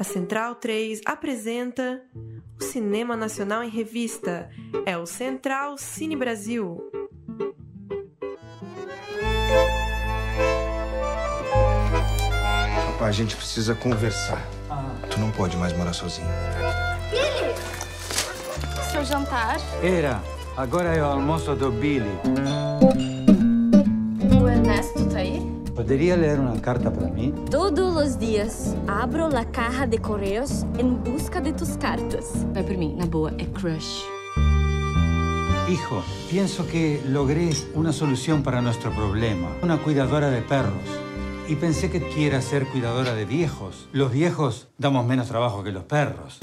A Central 3 apresenta o Cinema Nacional em Revista. É o Central Cine Brasil. Rapaz, a gente precisa conversar. Tu não pode mais morar sozinho. Billy! Seu jantar? Era. Agora é o almoço do Billy. Aí? Poderia ler uma carta para mim? Todos os dias abro a caja de correios em busca de tus cartas. Vai por mim, na boa, é crush. Hijo, pienso que logré una solución para nuestro problema. Una cuidadora de perros. Y pensé que quiera ser cuidadora de viejos. Los viejos damos menos trabajo que los perros.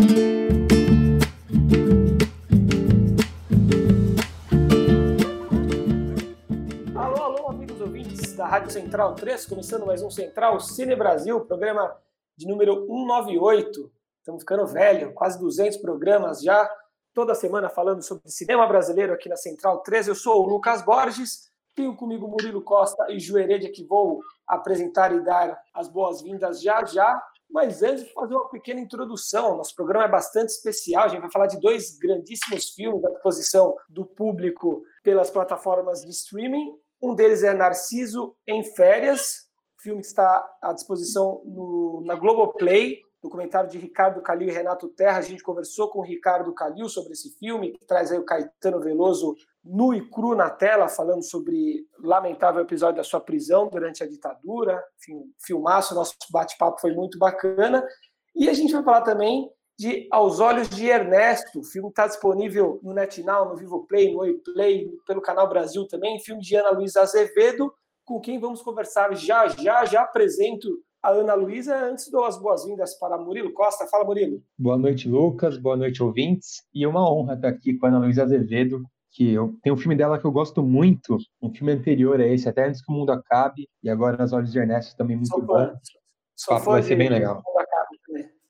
Central 3, começando mais um Central Cine Brasil, programa de número 198. Estamos ficando velho, quase 200 programas já, toda semana falando sobre cinema brasileiro aqui na Central 3. Eu sou o Lucas Borges, tenho comigo Murilo Costa e Ju Heredia, que vou apresentar e dar as boas-vindas já já. Mas antes, vou fazer uma pequena introdução. Nosso programa é bastante especial. A gente vai falar de dois grandíssimos filmes à disposição do público pelas plataformas de streaming. Um deles é Narciso em Férias, filme que está à disposição no, na Globoplay, documentário de Ricardo Calil e Renato Terra. A gente conversou com o Ricardo Calil sobre esse filme, que traz aí o Caetano Veloso nu e cru na tela, falando sobre lamentável episódio da sua prisão durante a ditadura. Enfim, filmaço, nosso bate-papo foi muito bacana. E a gente vai falar também de Aos Olhos de Ernesto. O filme está disponível no NetNow, no Vivoplay, no Oiplay, pelo Canal Brasil também. Filme de Ana Luísa Azevedo, com quem vamos conversar já já. Já apresento a Ana Luísa. Antes dou as boas-vindas para Murilo Costa. Fala, Murilo. Boa noite, Lucas. Boa noite, ouvintes. E é uma honra estar aqui com a Ana Luísa Azevedo, que eu tem um filme dela que eu gosto muito, um filme anterior a esse, até antes que o mundo acabe, e agora Nas Olhos de Ernesto também muito Sou bom. papo vai ser bem legal.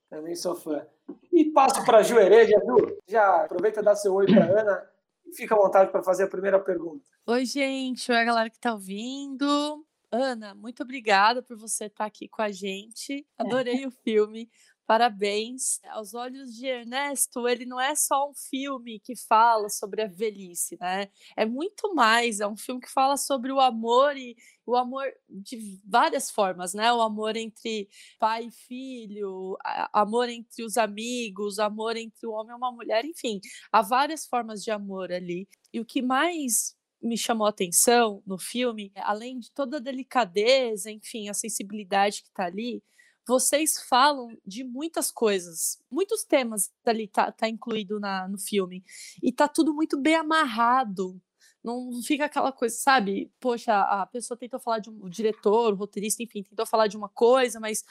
Também. Sou fã. E passo para a Ju Heredia. Ju, já aproveita e dá seu oi para Ana. e Fica à vontade para fazer a primeira pergunta. Oi, gente. Oi, galera que tá ouvindo. Ana, muito obrigada por você estar aqui com a gente. Adorei o filme. Parabéns. Aos olhos de Ernesto, ele não é só um filme que fala sobre a velhice, né? É muito mais. É um filme que fala sobre o amor e o amor de várias formas, né? O amor entre pai e filho, amor entre os amigos, amor entre o homem e uma mulher, enfim, há várias formas de amor ali. E o que mais me chamou a atenção no filme, além de toda a delicadeza, enfim, a sensibilidade que está ali, vocês falam de muitas coisas, muitos temas ali tá, tá incluído na, no filme e tá tudo muito bem amarrado. Não fica aquela coisa, sabe? Poxa, a pessoa tentou falar de um o diretor, o roteirista, enfim, tentou falar de uma coisa, mas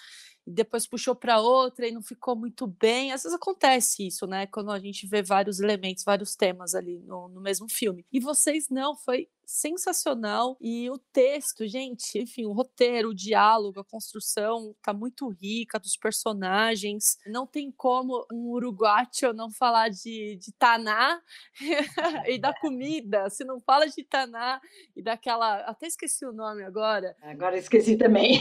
depois puxou para outra e não ficou muito bem. Às vezes acontece isso, né? Quando a gente vê vários elementos, vários temas ali no, no mesmo filme. E vocês não, foi sensacional. E o texto, gente, enfim, o roteiro, o diálogo, a construção tá muito rica dos personagens. Não tem como um uruguacho não falar de, de Taná e da comida. Se não fala de Taná e daquela. Até esqueci o nome agora Agora esqueci também.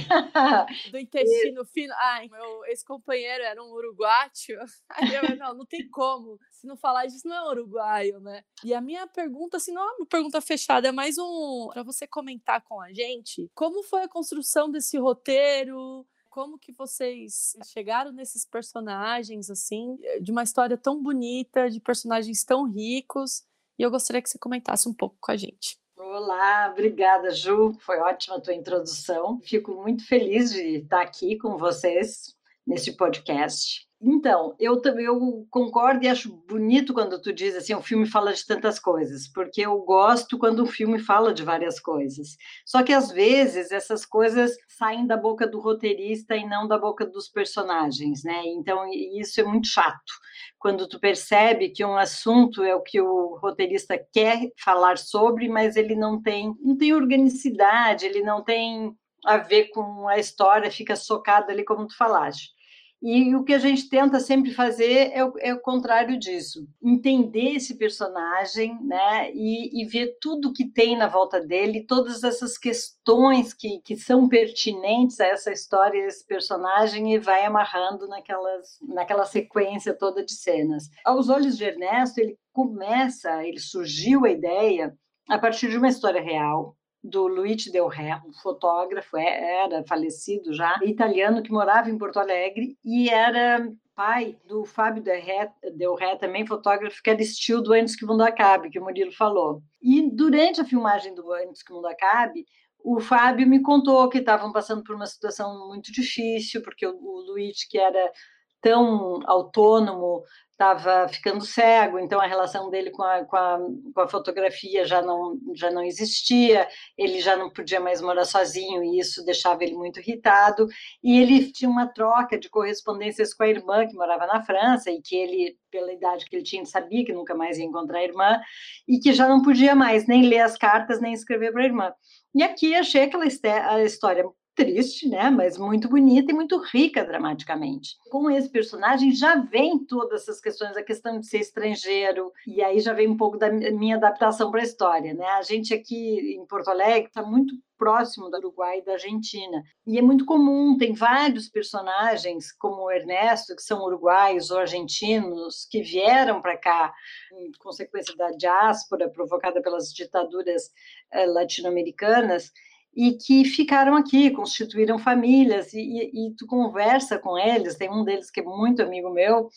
do intestino fino. Ai, meu ex-companheiro era um uruguacho. Aí eu, não, não tem como. Se não falar disso, não é uruguaio, né? E a minha pergunta, assim, não é uma pergunta fechada, é mais um para você comentar com a gente. Como foi a construção desse roteiro? Como que vocês chegaram nesses personagens, assim, de uma história tão bonita, de personagens tão ricos? E eu gostaria que você comentasse um pouco com a gente. Olá, obrigada, Ju. Foi ótima a tua introdução. Fico muito feliz de estar aqui com vocês neste podcast. Então, eu também eu concordo e acho bonito quando tu diz assim, o filme fala de tantas coisas, porque eu gosto quando o filme fala de várias coisas. Só que às vezes essas coisas saem da boca do roteirista e não da boca dos personagens, né? Então isso é muito chato. Quando tu percebe que um assunto é o que o roteirista quer falar sobre, mas ele não tem, não tem organicidade, ele não tem a ver com a história, fica socado ali como tu falaste. E o que a gente tenta sempre fazer é o, é o contrário disso, entender esse personagem, né, e, e, ver tudo que tem na volta dele, todas essas questões que, que são pertinentes a essa história, esse personagem, e vai amarrando naquelas, naquela sequência toda de cenas. Aos olhos de Ernesto, ele começa, ele surgiu a ideia a partir de uma história real, do Luigi Del Ré, um fotógrafo, é, era falecido já, italiano que morava em Porto Alegre e era pai do Fábio Del Ré, Del também fotógrafo, que era estilo do Antes que o Mundo Acabe, que o Murilo falou. E durante a filmagem do Antes que o Mundo Acabe, o Fábio me contou que estavam passando por uma situação muito difícil, porque o, o Luigi, que era tão autônomo, estava ficando cego, então a relação dele com a, com a, com, a, fotografia já não, já não existia, ele já não podia mais morar sozinho e isso deixava ele muito irritado. E ele tinha uma troca de correspondências com a irmã que morava na França e que ele, pela idade que ele tinha, sabia que nunca mais ia encontrar a irmã e que já não podia mais nem ler as cartas nem escrever para a irmã. E aqui achei aquela história triste, né? Mas muito bonita e muito rica dramaticamente. Com esse personagem já vem todas essas questões, a questão de ser estrangeiro, e aí já vem um pouco da minha adaptação para a história, né? A gente aqui em Porto Alegre está muito próximo do Uruguai e da Argentina. E é muito comum, tem vários personagens, como o Ernesto, que são uruguaios ou argentinos, que vieram para cá em consequência da diáspora provocada pelas ditaduras eh, latino-americanas, e que ficaram aqui, constituíram famílias, e, e, e, tu conversa com eles, tem um deles que é muito amigo meu,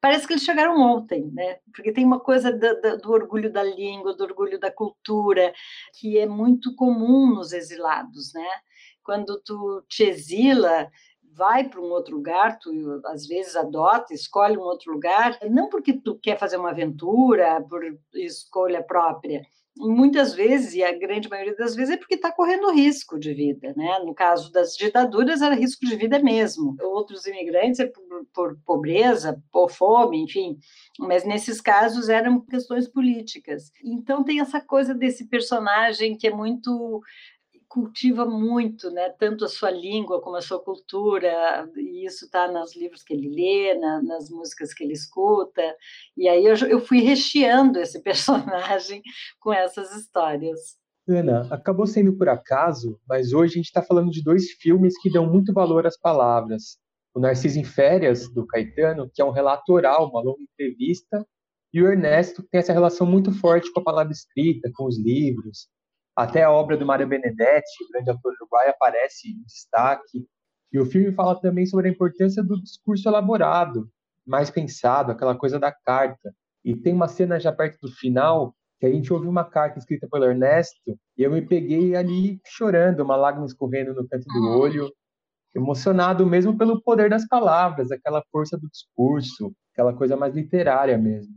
parece que eles chegaram ontem, né? Porque tem uma coisa do, do, do orgulho da língua, do orgulho da cultura, que é muito comum nos exilados, né? Quando tu te exila, vai para um outro lugar, tu às vezes adota, escolhe um outro lugar, não porque tu quer fazer uma aventura por escolha própria, muitas vezes, e a grande maioria das vezes, é porque está correndo risco de vida, né? No caso das ditaduras, era risco de vida mesmo. Outros imigrantes é por, por pobreza, por fome, enfim. Mas nesses casos eram questões políticas. Então tem essa coisa desse personagem que é muito cultiva muito, né, tanto a sua língua como a sua cultura, e isso está nos livros que ele lê, na, nas músicas que ele escuta, e aí eu, eu fui recheando esse personagem com essas histórias. Ana, acabou sendo por acaso, mas hoje a gente está falando de dois filmes que dão muito valor às palavras. O Narciso em Férias, do Caetano, que é um relato oral, uma longa entrevista, e o Ernesto, que tem essa relação muito forte com a palavra escrita, com os livros, até a obra do Mário Benedetti, grande ator uruguaio, aparece em destaque. E o filme fala também sobre a importância do discurso elaborado, mais pensado, aquela coisa da carta. E tem uma cena já perto do final que a gente ouve uma carta escrita pelo Ernesto e eu me peguei ali chorando, uma lágrima escorrendo no canto do olho, emocionado mesmo pelo poder das palavras, aquela força do discurso, aquela coisa mais literária mesmo.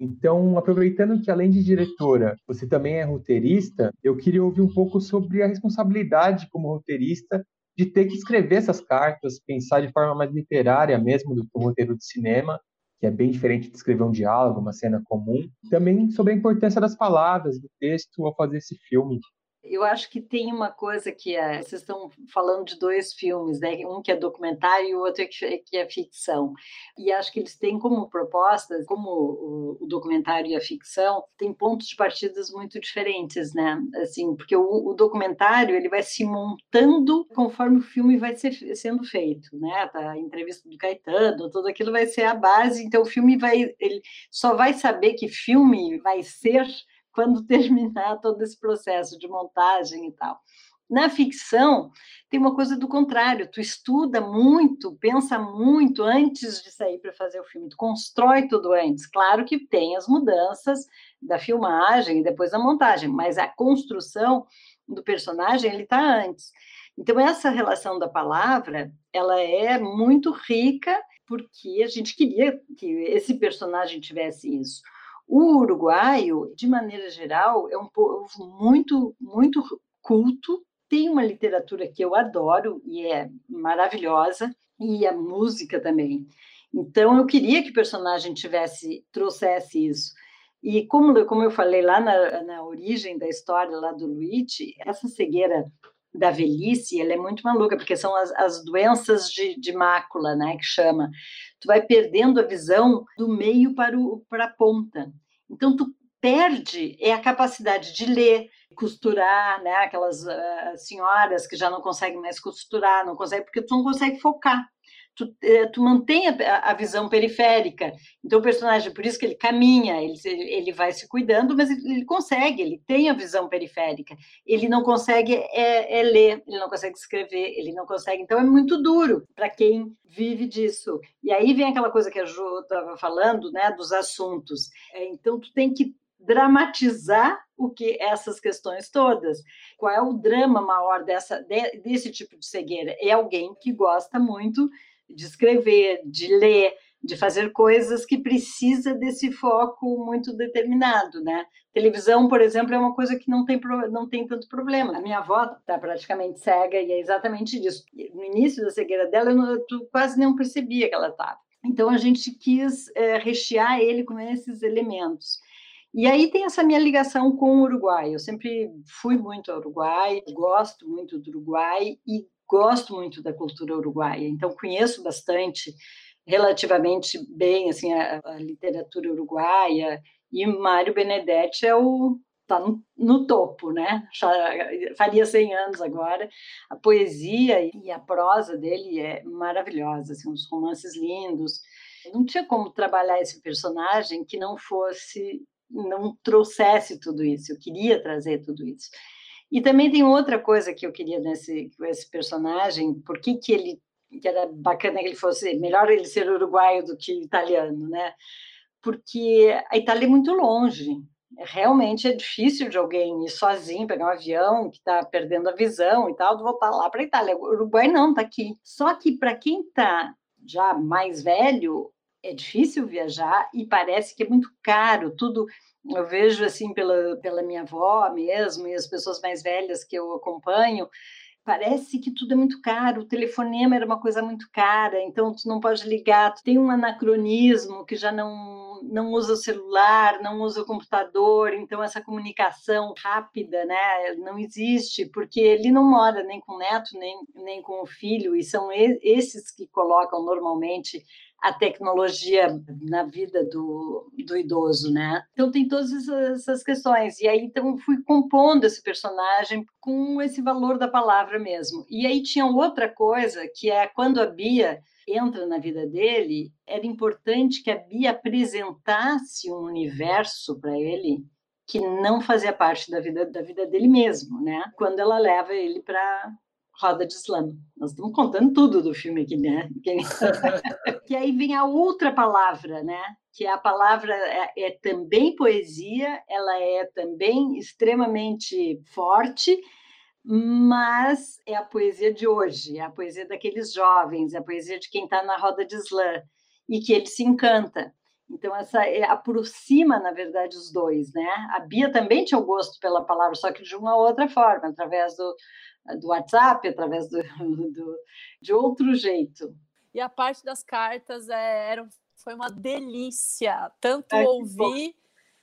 Então, aproveitando que além de diretora, você também é roteirista, eu queria ouvir um pouco sobre a responsabilidade como roteirista de ter que escrever essas cartas, pensar de forma mais literária mesmo do que o roteiro de cinema, que é bem diferente de escrever um diálogo, uma cena comum. Também sobre a importância das palavras, do texto ao fazer esse filme. Eu acho que tem uma coisa que é, vocês estão falando de dois filmes, né? um que é documentário e o outro que é ficção. E acho que eles têm como propostas, como o, o documentário e a ficção, tem pontos de partidas muito diferentes, né? Assim, porque o, o, documentário ele vai se montando conforme o filme vai ser, sendo feito, né? Tá, a entrevista do Caetano, tudo aquilo vai ser a base. Então o filme vai, ele só vai saber que filme vai ser quando terminar todo esse processo de montagem e tal. Na ficção, tem uma coisa do contrário, tu estuda muito, pensa muito antes de sair para fazer o filme, tu constrói tudo antes. Claro que tem as mudanças da filmagem e depois da montagem, mas a construção do personagem, ele está antes. Então, essa relação da palavra, ela é muito rica, porque a gente queria que esse personagem tivesse isso. O uruguaio, de maneira geral, é um povo muito, muito culto, tem uma literatura que eu adoro e é maravilhosa, e a música também. Então, eu queria que o personagem tivesse, trouxesse isso. E como, como eu falei lá na, na origem da história lá do Luigi, essa cegueira da velhice, ela é muito maluca, porque são as, as doenças de, de, mácula, né, que chama. Tu vai perdendo a visão do meio para, o, para a ponta. Então, tu perde é a capacidade de ler, costurar, né, aquelas uh, senhoras que já não conseguem mais costurar, não conseguem, porque tu não consegue focar tu, é, tu mantém a, a, visão periférica. Então, o personagem, por isso que ele caminha, ele, ele vai se cuidando, mas ele, ele consegue, ele tem a visão periférica. Ele não consegue é, é ler, ele não consegue escrever, ele não consegue. Então, é muito duro para quem vive disso. E aí vem aquela coisa que a Ju estava falando, né, dos assuntos. É, então, tu tem que dramatizar o que essas questões todas. Qual é o drama maior dessa desse tipo de cegueira? É alguém que gosta muito de escrever, de ler, de fazer coisas que precisa desse foco muito determinado, né? Televisão, por exemplo, é uma coisa que não tem, não tem tanto problema. A minha avó está praticamente cega e é exatamente disso. No início da cegueira dela, eu, eu quase não percebia que ela estava. Então, a gente quis é, rechear ele com esses elementos. E aí tem essa minha ligação com o Uruguai. Eu sempre fui muito ao Uruguai, gosto muito do Uruguai e gosto muito da cultura uruguaia, então conheço bastante, relativamente bem, assim, a, a literatura uruguaia, e Mário Benedetti é o está no, no, topo, né? faria 100 anos agora. A poesia e a prosa dele é maravilhosa, assim, uns romances lindos. Não tinha como trabalhar esse personagem que não fosse, não trouxesse tudo isso. Eu queria trazer tudo isso. E também tem outra coisa que eu queria nesse esse personagem, por que, ele que era bacana que ele fosse melhor ele ser uruguaio do que italiano, né? Porque a Itália é muito longe. Realmente é difícil de alguém ir sozinho, pegar um avião que está perdendo a visão e tal, voltar lá para a Itália. O Uruguai não, está aqui. Só que para quem está já mais velho, é difícil viajar e parece que é muito caro, tudo eu vejo assim pela, pela minha avó mesmo e as pessoas mais velhas que eu acompanho, parece que tudo é muito caro, o telefonema era uma coisa muito cara, então tu não pode ligar, tu tem um anacronismo que já não não usa o celular, não usa o computador, então essa comunicação rápida, né, não existe, porque ele não mora nem com o neto, nem, nem com o filho, e são esses que colocam normalmente a tecnologia na vida do, do idoso, né? Então tem todas essas questões. E aí então fui compondo esse personagem com esse valor da palavra mesmo. E aí tinha outra coisa que é quando a Bia entra na vida dele, era importante que a Bia apresentasse um universo para ele que não fazia parte da vida da vida dele mesmo, né? Quando ela leva ele para roda de slam. Nós estamos contando tudo do filme aqui, né? que aí vem a outra palavra, né? Que a palavra é, é também poesia, ela é também extremamente forte, mas é a poesia de hoje, é a poesia daqueles jovens, é a poesia de quem está na roda de slam e que ele se encanta. Então, essa é, aproxima, na verdade, os dois, né? A Bia também tinha o gosto pela palavra, só que de uma outra forma, através do, do WhatsApp, através do, do, de outro jeito. E a parte das cartas é, era, foi uma delícia, tanto é, ouvir,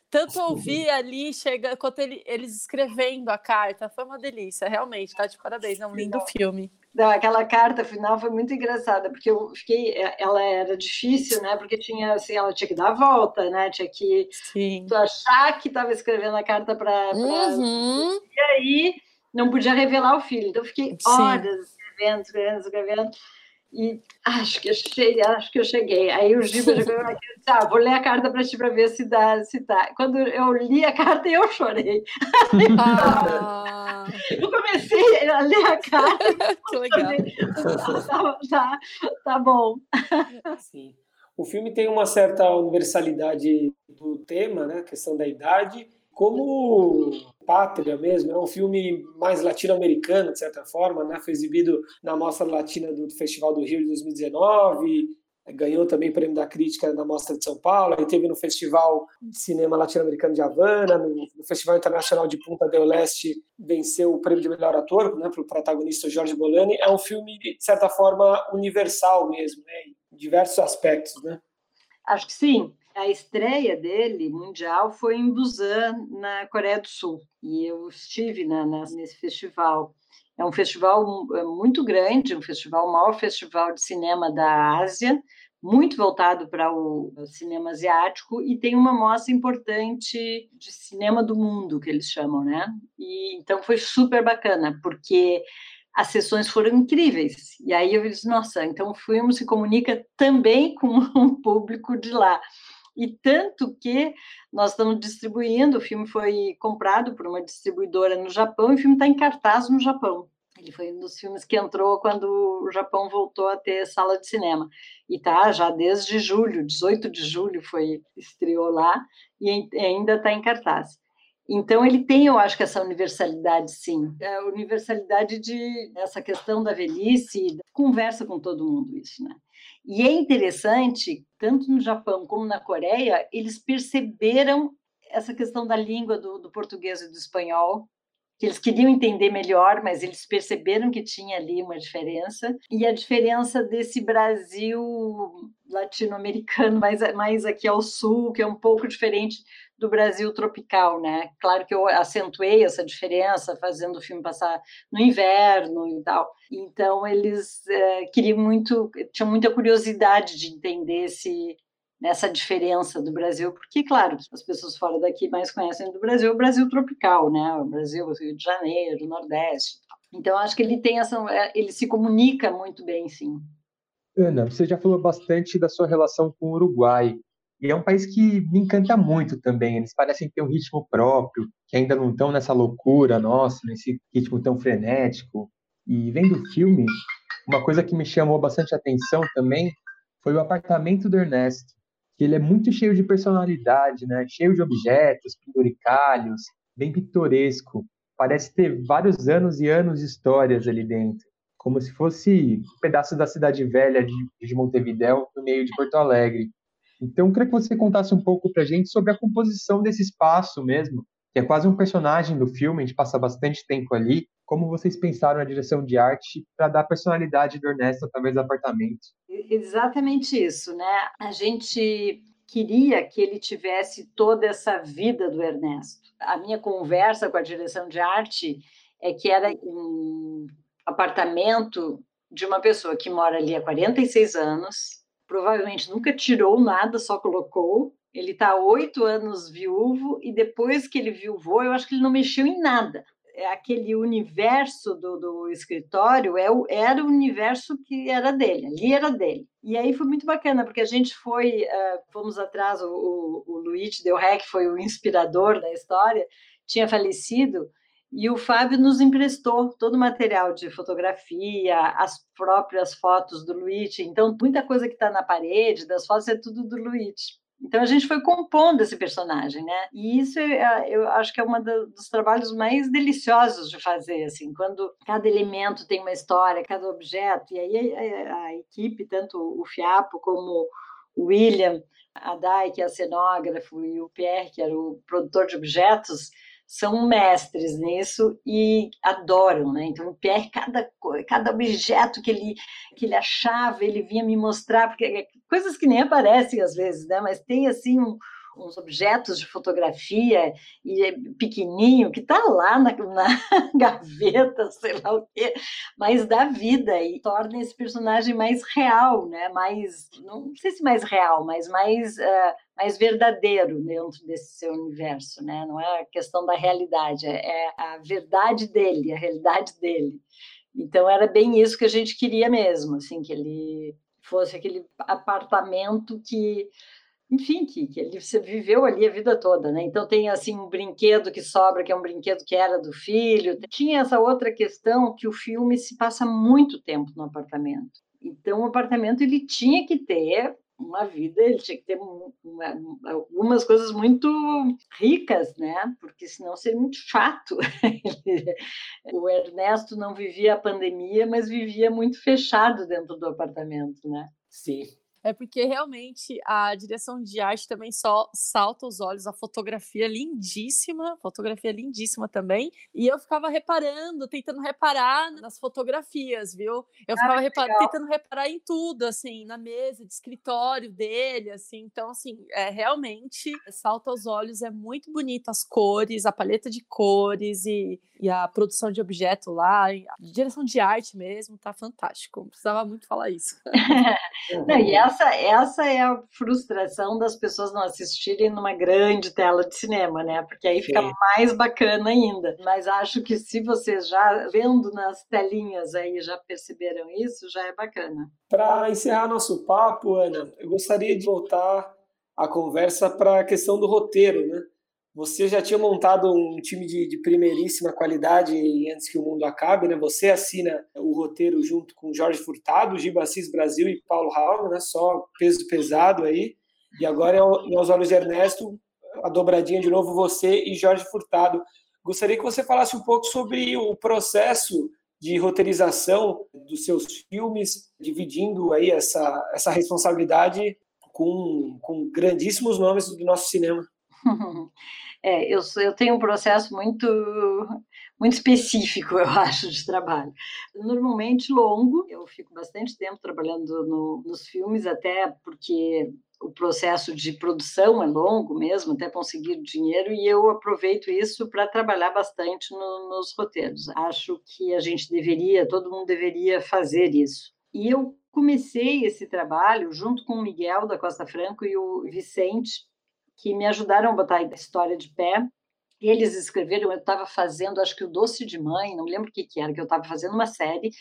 tanto ouvir ali, chega, quanto ele, eles escrevendo a carta, foi uma delícia, realmente, tá de parabéns, é um lindo filme. Não, aquela carta final foi muito engraçada, porque eu fiquei, é, ela era difícil, né? Porque tinha assim, ela tinha que dar a volta, né? Tinha que Sim. achar que estava escrevendo a carta para uhum. e aí não podia revelar o filho. Então, eu fiquei horas escrevendo, escrevendo, escrevendo. E acho que eu cheguei, acho que eu cheguei. Aí o Giba e disse: ah, vou ler a carta para ti para ver se dá, se dá. Quando eu li a carta, eu chorei. Ah. eu comecei a ler a carta. que legal. Tá, tá, tá bom. Sim. O filme tem uma certa universalidade do tema, né? A questão da idade, como Pátria mesmo, é um filme mais latino-americano, de certa forma, né? foi exibido na Mostra Latina do Festival do Rio de 2019, ganhou também prêmio da crítica na Mostra de São Paulo, e teve no Festival de Cinema Latino-Americano de Havana, no, Festival Internacional de Punta del Leste, venceu o prêmio de melhor ator né, para o protagonista Jorge Bolani. É um filme, de certa forma, universal mesmo, né, em diversos aspectos. Né? Acho que sim. A estreia dele, mundial, foi em Busan, na Coreia do Sul. E eu estive na, na, nesse festival. É um festival é muito grande, um festival, o maior festival de cinema da Ásia, muito voltado para o cinema asiático e tem uma mostra importante de cinema do mundo que eles chamam, né? E então foi super bacana porque as sessões foram incríveis. E aí eu disse, nossa, então o filme se comunica também com um público de lá. E tanto que nós estamos distribuindo, o filme foi comprado por uma distribuidora no Japão e o filme está em cartaz no Japão. Ele foi um dos filmes que entrou quando o Japão voltou a ter sala de cinema. E tá já desde julho, 18 de julho foi estreou lá e ainda está em cartaz. Então ele tem, eu acho que essa universalidade, sim, a universalidade de essa questão da velhice, conversa com todo mundo isso, né? E é interessante, tanto no Japão como na Coreia, eles perceberam essa questão da língua do, do português e do espanhol que eles queriam entender melhor, mas eles perceberam que tinha ali uma diferença. E a diferença desse Brasil latino-americano, mais, mais aqui ao sul, que é um pouco diferente do Brasil tropical, né? Claro que eu acentuei essa diferença fazendo o filme passar no inverno e tal. Então eles é, queriam muito, tinham muita curiosidade de entender esse nessa diferença do Brasil, porque, claro, as pessoas fora daqui mais conhecem do Brasil o Brasil tropical, né? O Brasil, Rio de Janeiro, Nordeste. Então, acho que ele tem essa. É, ele se comunica muito bem, sim. Ana, você já falou bastante da sua relação com o Uruguai. E é um país que me encanta muito também. Eles parecem ter um ritmo próprio, que ainda não estão nessa loucura nossa, nesse ritmo tão frenético. E vendo o filme, uma coisa que me chamou bastante atenção também foi o apartamento do Ernesto que ele é muito cheio de personalidade, né? Cheio de objetos, penduricalhos, bem pitoresco. Parece ter vários anos e anos de histórias ali dentro, como se fosse um pedaço da cidade velha de, de Montevidéu no meio de Porto Alegre. Então, eu queria que você contasse um pouco para a gente sobre a composição desse espaço mesmo, que é quase um personagem do filme, a gente passa bastante tempo ali. Como vocês pensaram na direção de arte para dar personalidade do Ernesto através do apartamento? Exatamente isso, né? A gente queria que ele tivesse toda essa vida do Ernesto. A minha conversa com a direção de arte é que era um apartamento de uma pessoa que mora ali há 46 anos, provavelmente nunca tirou nada, só colocou, ele está oito anos viúvo e depois que ele viuvou, eu acho que ele não mexeu em nada. É aquele universo do, do escritório é o, era o universo que era dele, ali era dele. E aí foi muito bacana, porque a gente foi, uh, fomos atrás, o, o, o Luigi Del que foi o inspirador da história, tinha falecido, e o Fábio nos emprestou todo o material de fotografia, as próprias fotos do Luigi. Então, muita coisa que está na parede, das fotos, é tudo do Luigi. Então a gente foi compondo esse personagem, né? E isso é, eu acho que é um dos trabalhos mais deliciosos de fazer, assim, quando cada elemento tem uma história, cada objeto, e aí a, a equipe, tanto o Fiapo como o William, a Dai, que é a cenógrafo, e o Pierre, que era o produtor de objetos, são mestres nisso e adoram, né? Então, o Pierre, cada, cada objeto que ele, que ele achava, ele vinha me mostrar, porque é coisas que nem aparecem às vezes, né? Mas tem, assim, um, uns objetos de fotografia e é pequenininho que está lá na, na, gaveta, sei lá o quê, mas dá vida e torna esse personagem mais real, né? Mais, não sei se mais real, mas mais uh, mais verdadeiro dentro desse seu universo, né? Não é a questão da realidade, é, é a verdade dele, a realidade dele. Então era bem isso que a gente queria mesmo, assim, que ele fosse aquele apartamento que enfim, que, que ele viveu ali a vida toda, né? Então tem assim um brinquedo que sobra, que é um brinquedo que era do filho. Tinha essa outra questão que o filme se passa muito tempo no apartamento. Então o apartamento ele tinha que ter uma vida, ele tinha que ter uma, algumas coisas muito ricas, né? Porque senão seria muito chato. o Ernesto não vivia a pandemia, mas vivia muito fechado dentro do apartamento, né? Sim. É porque realmente a direção de arte também só salta os olhos, a fotografia lindíssima, fotografia lindíssima também. E eu ficava reparando, tentando reparar nas fotografias, viu? Eu ficava ah, tentando reparar em tudo, assim, na mesa de escritório dele, assim. Então, assim, é realmente salta aos olhos, é muito bonito as cores, a paleta de cores e, e a produção de objeto lá, a direção de arte mesmo, tá fantástico. Precisava muito falar isso. não, e essa, essa é a frustração das pessoas não assistirem numa grande tela de cinema, né? Porque aí fica Sim. mais bacana ainda. Mas acho que se vocês já vendo nas telinhas aí já perceberam isso, já é bacana. Para encerrar nosso papo, Ana, eu gostaria de voltar a conversa para a questão do roteiro, né? Você já tinha montado um time de, de, primeiríssima qualidade antes que o mundo acabe, né? Você assina o roteiro junto com Jorge Furtado, Giba Assis Brasil e Paulo Raul, né? Só peso pesado aí. E agora, Aos Olhos de Ernesto, a dobradinha de novo, você e Jorge Furtado. Gostaria que você falasse um pouco sobre o processo de roteirização dos seus filmes, dividindo aí essa, essa responsabilidade com, com grandíssimos nomes do nosso cinema. É, eu, eu tenho um processo muito, muito específico, eu acho, de trabalho. Normalmente longo, eu fico bastante tempo trabalhando no, nos filmes, até porque o processo de produção é longo mesmo, até conseguir dinheiro, e eu aproveito isso para trabalhar bastante no, nos roteiros. Acho que a gente deveria, todo mundo deveria fazer isso. E eu comecei esse trabalho junto com o Miguel da Costa Franco e o Vicente, que me ajudaram a botar a história de pé. Eles escreveram, eu estava fazendo, acho que o Doce de Mãe, não me lembro o que, que era, que eu estava fazendo uma série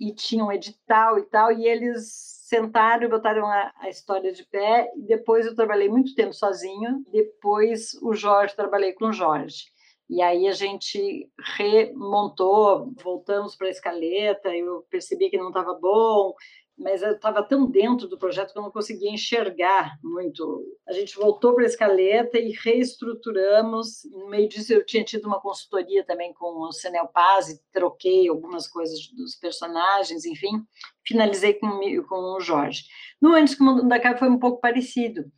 e tinha um edital e tal, e eles sentaram e botaram a, a, história de pé. E depois eu trabalhei muito tempo sozinho. Depois o Jorge, trabalhei com o Jorge. E aí a gente remontou, voltamos para a escaleta. Eu percebi que não estava bom mas eu estava tão dentro do projeto que eu não conseguia enxergar muito. A gente voltou para a escaleta e reestruturamos. No meio disso, eu tinha tido uma consultoria também com o Senel Paz e troquei algumas coisas dos personagens, enfim, finalizei com, com o Jorge. No Antes que o Mundo da Cara foi um pouco parecido.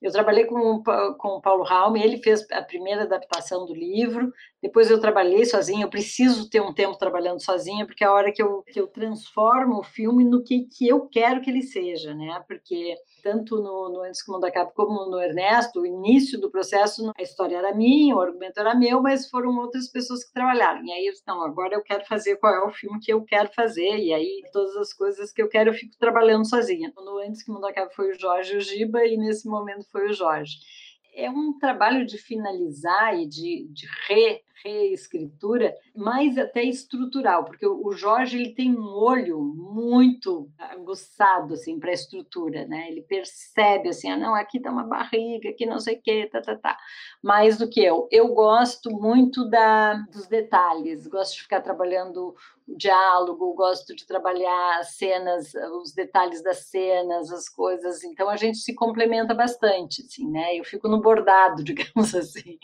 Eu trabalhei com, com o Paulo Raume, ele fez a primeira adaptação do livro, depois eu trabalhei sozinha, eu preciso ter um tempo trabalhando sozinha, porque é a hora que eu, que eu transformo o filme no que, que eu quero que ele seja, né? Porque tanto no, no Antes que o Mundo Acabe como no Ernesto, o início do processo, a história era minha, o argumento era meu, mas foram outras pessoas que trabalharam. E aí eu disse, não, agora eu quero fazer qual é o filme que eu quero fazer, e aí todas as coisas que eu quero eu fico trabalhando sozinha. No Antes que o Mundo Acabe foi o Jorge Giba, e nesse momento foi o Jorge. É um trabalho de finalizar e de, de re, reescritura, mas até estrutural, porque o Jorge ele tem um olho muito aguçado assim para a estrutura, né? Ele percebe assim, ah, não, aqui está uma barriga, aqui não sei o quê, tá, tá, tá. Mais do que eu. Eu gosto muito da, dos detalhes, gosto de ficar trabalhando o diálogo, gosto de trabalhar as cenas, os detalhes das cenas, as coisas. Então a gente se complementa bastante, assim, né? Eu fico no bordado, digamos assim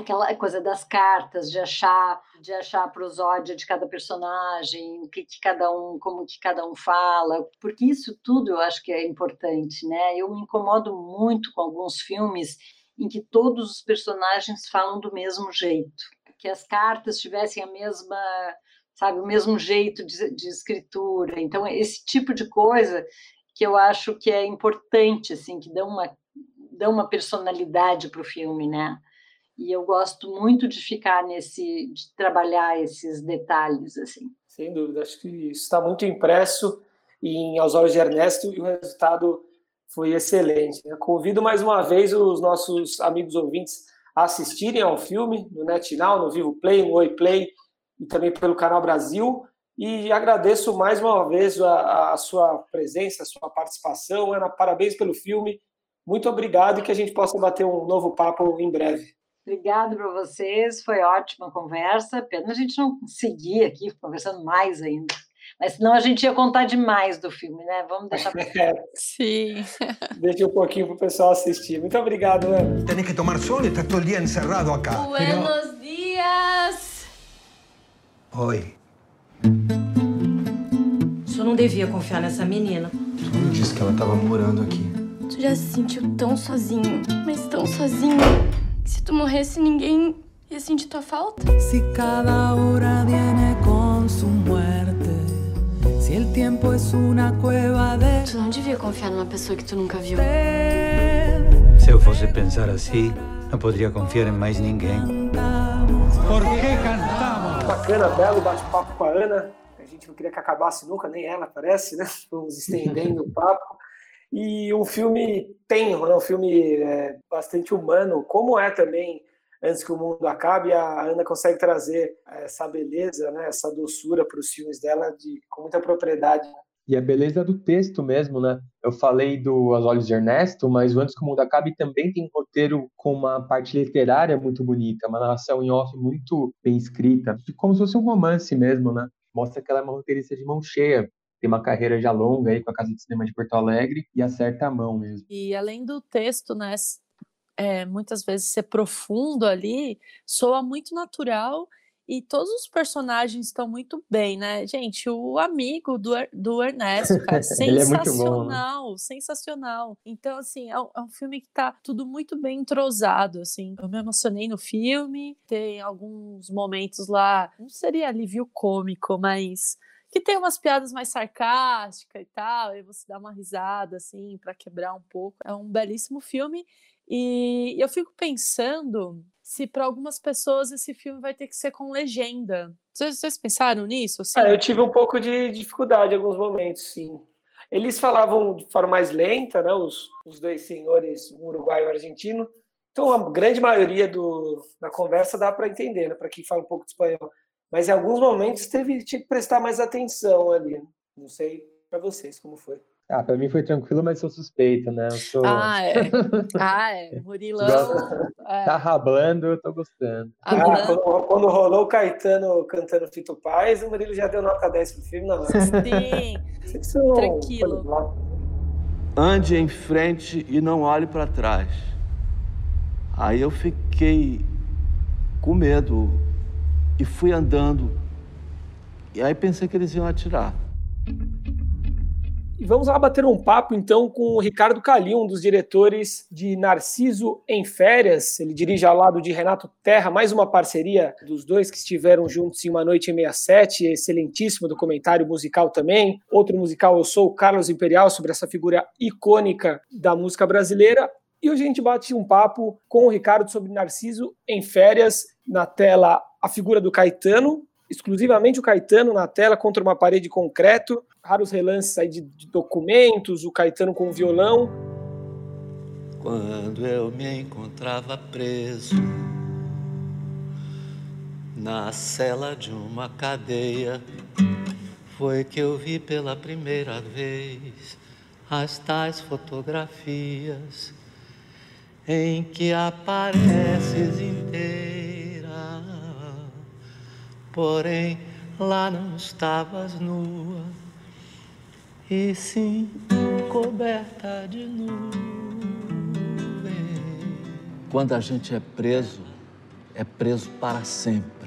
aquela coisa das cartas, de achar, de achar a prosódia de cada personagem, o que, que, cada um, como que cada um fala, porque isso tudo eu acho que é importante, né? Eu me incomodo muito com alguns filmes em que todos os personagens falam do mesmo jeito, que as cartas tivessem a mesma, sabe, o mesmo jeito de, de escritura. Então esse tipo de coisa que eu acho que é importante, assim, que dá uma dá uma personalidade para o filme, né? E eu gosto muito de ficar nesse, de trabalhar esses detalhes, assim. Sem dúvida, acho que isso está muito impresso em Aos Olhos de Ernesto e o resultado foi excelente. Eu convido mais uma vez os nossos amigos ouvintes a assistirem ao filme no NetNow, no Vivo Play, no Oi Play e também pelo Canal Brasil. E agradeço mais uma vez a, a sua presença, a sua participação. Ana, parabéns pelo filme. Muito obrigado e que a gente possa bater um novo papo em breve. Obrigado para vocês, foi ótima conversa. Pena a gente não seguir aqui conversando mais ainda. Mas senão a gente ia contar demais do filme, né? Vamos deixar. É. Sim. Deixa um pouquinho para o pessoal assistir. Muito obrigado, Ana. Tem que tomar sol e está todo dia encerrado aqui. Buenos dias. Oi. Sono un devia confiar nessa menina. Tu me disse que ela tava morando aqui. Tu já se sentiu tão sozinho, mas tão sozinho, se tu morresse, ninguém ia sentir tua falta? Se cada hora viene com su muerte, se el tiempo es una cueva de... Tu não devia confiar numa pessoa que tu nunca viu. Se eu fosse pensar assim, não poderia confiar em mais ninguém. Por que cantamos? Bacana, belo bate-papo com a Ana. A gente não queria que acabasse nunca, nem ela parece, né? Vamos estendendo o papo. E um filme tenro, né? um filme é, bastante humano, como é também Antes que o Mundo Acabe, a Ana consegue trazer essa beleza, né? essa doçura para os filmes dela de, com muita propriedade. E a beleza do texto mesmo, né? Eu falei do As Olhos de Ernesto, mas o Antes que o Mundo Acabe também tem um roteiro com uma parte literária muito bonita, uma narração em off muito bem escrita, como se fosse um romance mesmo, né? Mostra que ela é uma roteirista de mão cheia, tem uma carreira já longa aí com a Casa de Cinema de Porto Alegre e acerta a mão mesmo. E além do texto, né, é, muitas vezes ser profundo ali, soa muito natural e todos os personagens estão muito bem, né? Gente, o amigo do, do Ernesto, cara, sensacional, é bom, né? sensacional. Então, assim, é um, é um, filme que tá tudo muito bem entrosado, assim. Eu me emocionei no filme, tem alguns momentos lá, não seria alívio cômico, mas que tem umas piadas mais sarcásticas e tal, e você dá uma risada, assim, para quebrar um pouco. É um belíssimo filme. E eu fico pensando se para algumas pessoas esse filme vai ter que ser com legenda. Vocês, vocês pensaram nisso? Assim? eu tive um pouco de dificuldade em alguns momentos, sim. Eles falavam de forma mais lenta, né? Os, os dois senhores, o uruguaio e o argentino. Então, a grande maioria do, da conversa dá para entender, né? Para quem fala um pouco de espanhol. Mas em alguns momentos teve tinha que prestar mais atenção ali. Não sei para vocês como foi. Ah, pra mim foi tranquilo, mas sou suspeito, né? Eu sou... Ah, é. Ah, é. Murilão. É. Tá rablando, eu tô gostando. Ah, quando, quando, rolou o Caetano cantando Fito Paz, o Murilo já deu nota 10 pro filme, não. Sim. São... Tranquilo. Ande em frente e não olhe para trás. Aí eu fiquei com medo e fui andando. E aí pensei que eles iam atirar. E vamos lá bater um papo então com o Ricardo Calil, um dos diretores de Narciso em Férias. Ele dirige ao lado de Renato Terra, mais uma parceria dos dois que estiveram juntos em Uma Noite em 67, excelentíssimo documentário musical também. Outro musical, Eu Sou o Carlos Imperial, sobre essa figura icônica da música brasileira. E hoje a gente bate um papo com o Ricardo sobre Narciso em Férias. Na tela, a figura do Caetano, exclusivamente o Caetano na tela contra uma parede de concreto, raros relances aí de, de documentos, o Caetano com o violão. Quando eu me encontrava preso na cela de uma cadeia, foi que eu vi pela primeira vez as tais fotografias em que apareces inteiro porém lá não estavas nua, e sim coberta de nuvem. Quando a gente é preso, é preso para sempre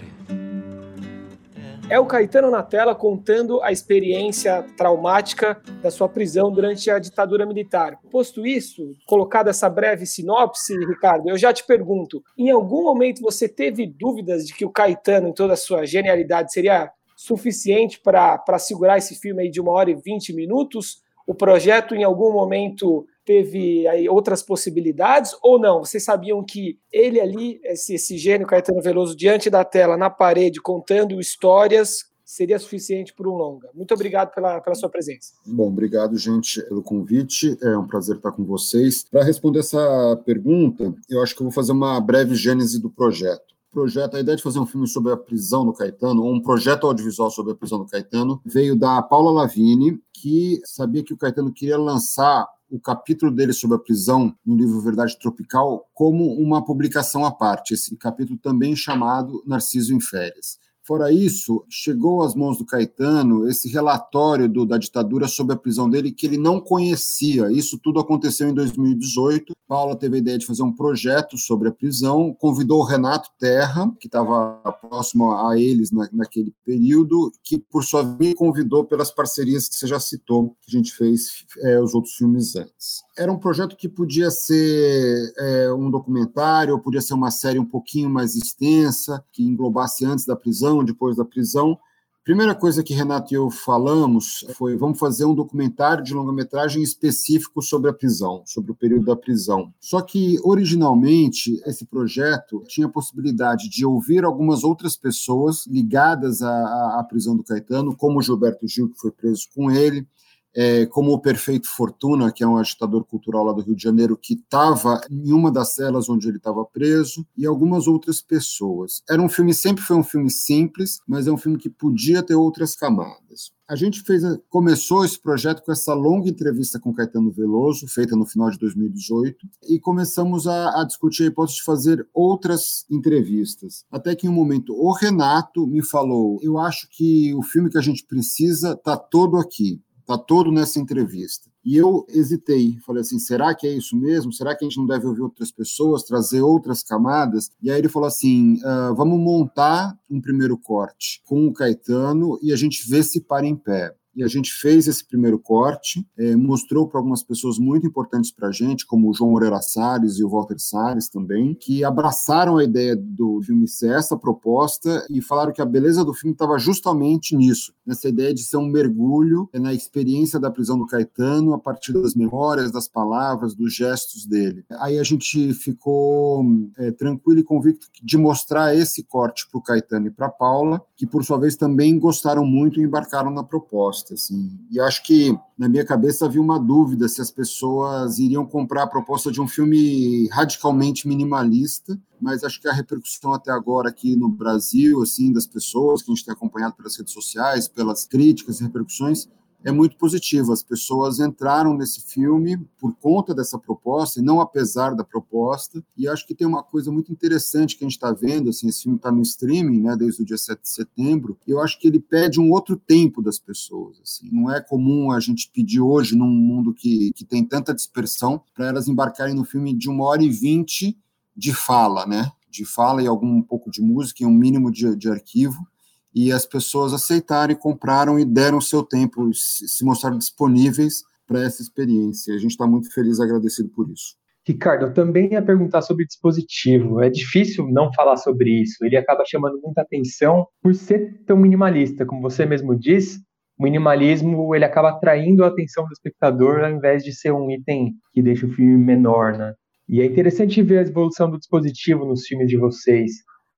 é o Caetano na tela contando a experiência traumática da sua prisão durante a ditadura militar. Posto isso, colocada essa breve sinopse, Ricardo, eu já te pergunto: em algum momento você teve dúvidas de que o Caetano, em toda a sua genialidade, seria suficiente para segurar esse filme aí de uma hora e vinte minutos? O projeto, em algum momento, teve aí outras possibilidades ou não? Vocês sabiam que ele ali, esse, esse gênio Caetano Veloso, diante da tela, na parede, contando histórias, seria suficiente para um longa. Muito obrigado pela, pela sua presença. Bom, obrigado, gente, pelo convite. É um prazer estar com vocês. Para responder essa pergunta, eu acho que eu vou fazer uma breve gênese do projeto projeto, a ideia de fazer um filme sobre a prisão do Caetano, ou um projeto audiovisual sobre a prisão do Caetano, veio da Paula Lavini, que sabia que o Caetano queria lançar o capítulo dele sobre a prisão no livro Verdade Tropical como uma publicação à parte, esse capítulo também chamado Narciso em Férias. Fora isso, chegou às mãos do Caetano esse relatório do, da ditadura sobre a prisão dele que ele não conhecia. Isso tudo aconteceu em 2018. Paula teve a ideia de fazer um projeto sobre a prisão, convidou o Renato Terra, que estava próximo a eles na, naquele período, que por sua vez convidou pelas parcerias que você já citou, que a gente fez é, os outros filmes antes. Era um projeto que podia ser é, um documentário, podia ser uma série um pouquinho mais extensa, que englobasse antes da prisão prisão, depois da prisão. Primeira coisa que Renato e eu falamos foi: vamos fazer um documentário de longa-metragem específico sobre a prisão, sobre o período da prisão. Só que, originalmente, esse projeto tinha a possibilidade de ouvir algumas outras pessoas ligadas à, à prisão do Caetano, como Gilberto Gil, que foi preso com ele, é, como o Perfeito Fortuna, que é um agitador cultural lá do Rio de Janeiro, que estava em uma das celas onde ele estava preso, e algumas outras pessoas. Era um filme, sempre foi um filme simples, mas é um filme que podia ter outras camadas. A gente fez, começou esse projeto com essa longa entrevista com Caetano Veloso, feita no final de 2018, e começamos a, a discutir a hipótese de fazer outras entrevistas. Até que em um momento o Renato me falou: Eu acho que o filme que a gente precisa está todo aqui está todo nessa entrevista. E eu hesitei, falei assim: será que é isso mesmo? Será que a gente não deve ouvir outras pessoas, trazer outras camadas? E aí ele falou assim: uh, vamos montar um primeiro corte com o Caetano e a gente vê se para em pé e a gente fez esse primeiro corte, é, mostrou para algumas pessoas muito importantes para a gente, como o João Moreira Salles e o Walter Salles também, que abraçaram a ideia do filme ser essa proposta e falaram que a beleza do filme estava justamente nisso, nessa ideia de ser um mergulho na experiência da prisão do Caetano a partir das memórias, das palavras, dos gestos dele. Aí a gente ficou é, tranquilo e convicto de mostrar esse corte para o Caetano e para Paula, que por sua vez também gostaram muito e embarcaram na proposta proposta. Assim. E acho que na minha cabeça havia uma dúvida se as pessoas iriam comprar a proposta de um filme radicalmente minimalista, mas acho que a repercussão até agora aqui no Brasil, assim, das pessoas que a gente tem acompanhado pelas redes sociais, pelas críticas e repercussões, é muito positivo. As pessoas entraram nesse filme por conta dessa proposta e não apesar da proposta. E acho que tem uma coisa muito interessante que a gente está vendo. Assim, esse filme está no streaming, né, desde o dia 7 de setembro. E eu acho que ele pede um outro tempo das pessoas. Assim. Não é comum a gente pedir hoje, num mundo que, que tem tanta dispersão, para elas embarcarem no filme de uma hora e vinte de fala, né? De fala e algum um pouco de música e um mínimo de, de arquivo e as pessoas aceitaram e compraram e deram o seu tempo, se mostraram disponíveis para essa experiência. A gente está muito feliz e agradecido por isso. Ricardo, eu também ia perguntar sobre dispositivo. É difícil não falar sobre isso. Ele acaba chamando muita atenção por ser tão minimalista. Como você mesmo diz, o minimalismo ele acaba atraindo a atenção do espectador ao invés de ser um item que deixa o filme menor, né? E é interessante ver a evolução do dispositivo nos filmes de vocês.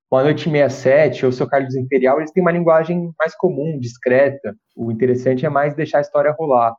O A Noite 67 ou Seu Carlos Imperial, eles têm uma linguagem mais comum, discreta. O interessante é mais deixar a história rolar.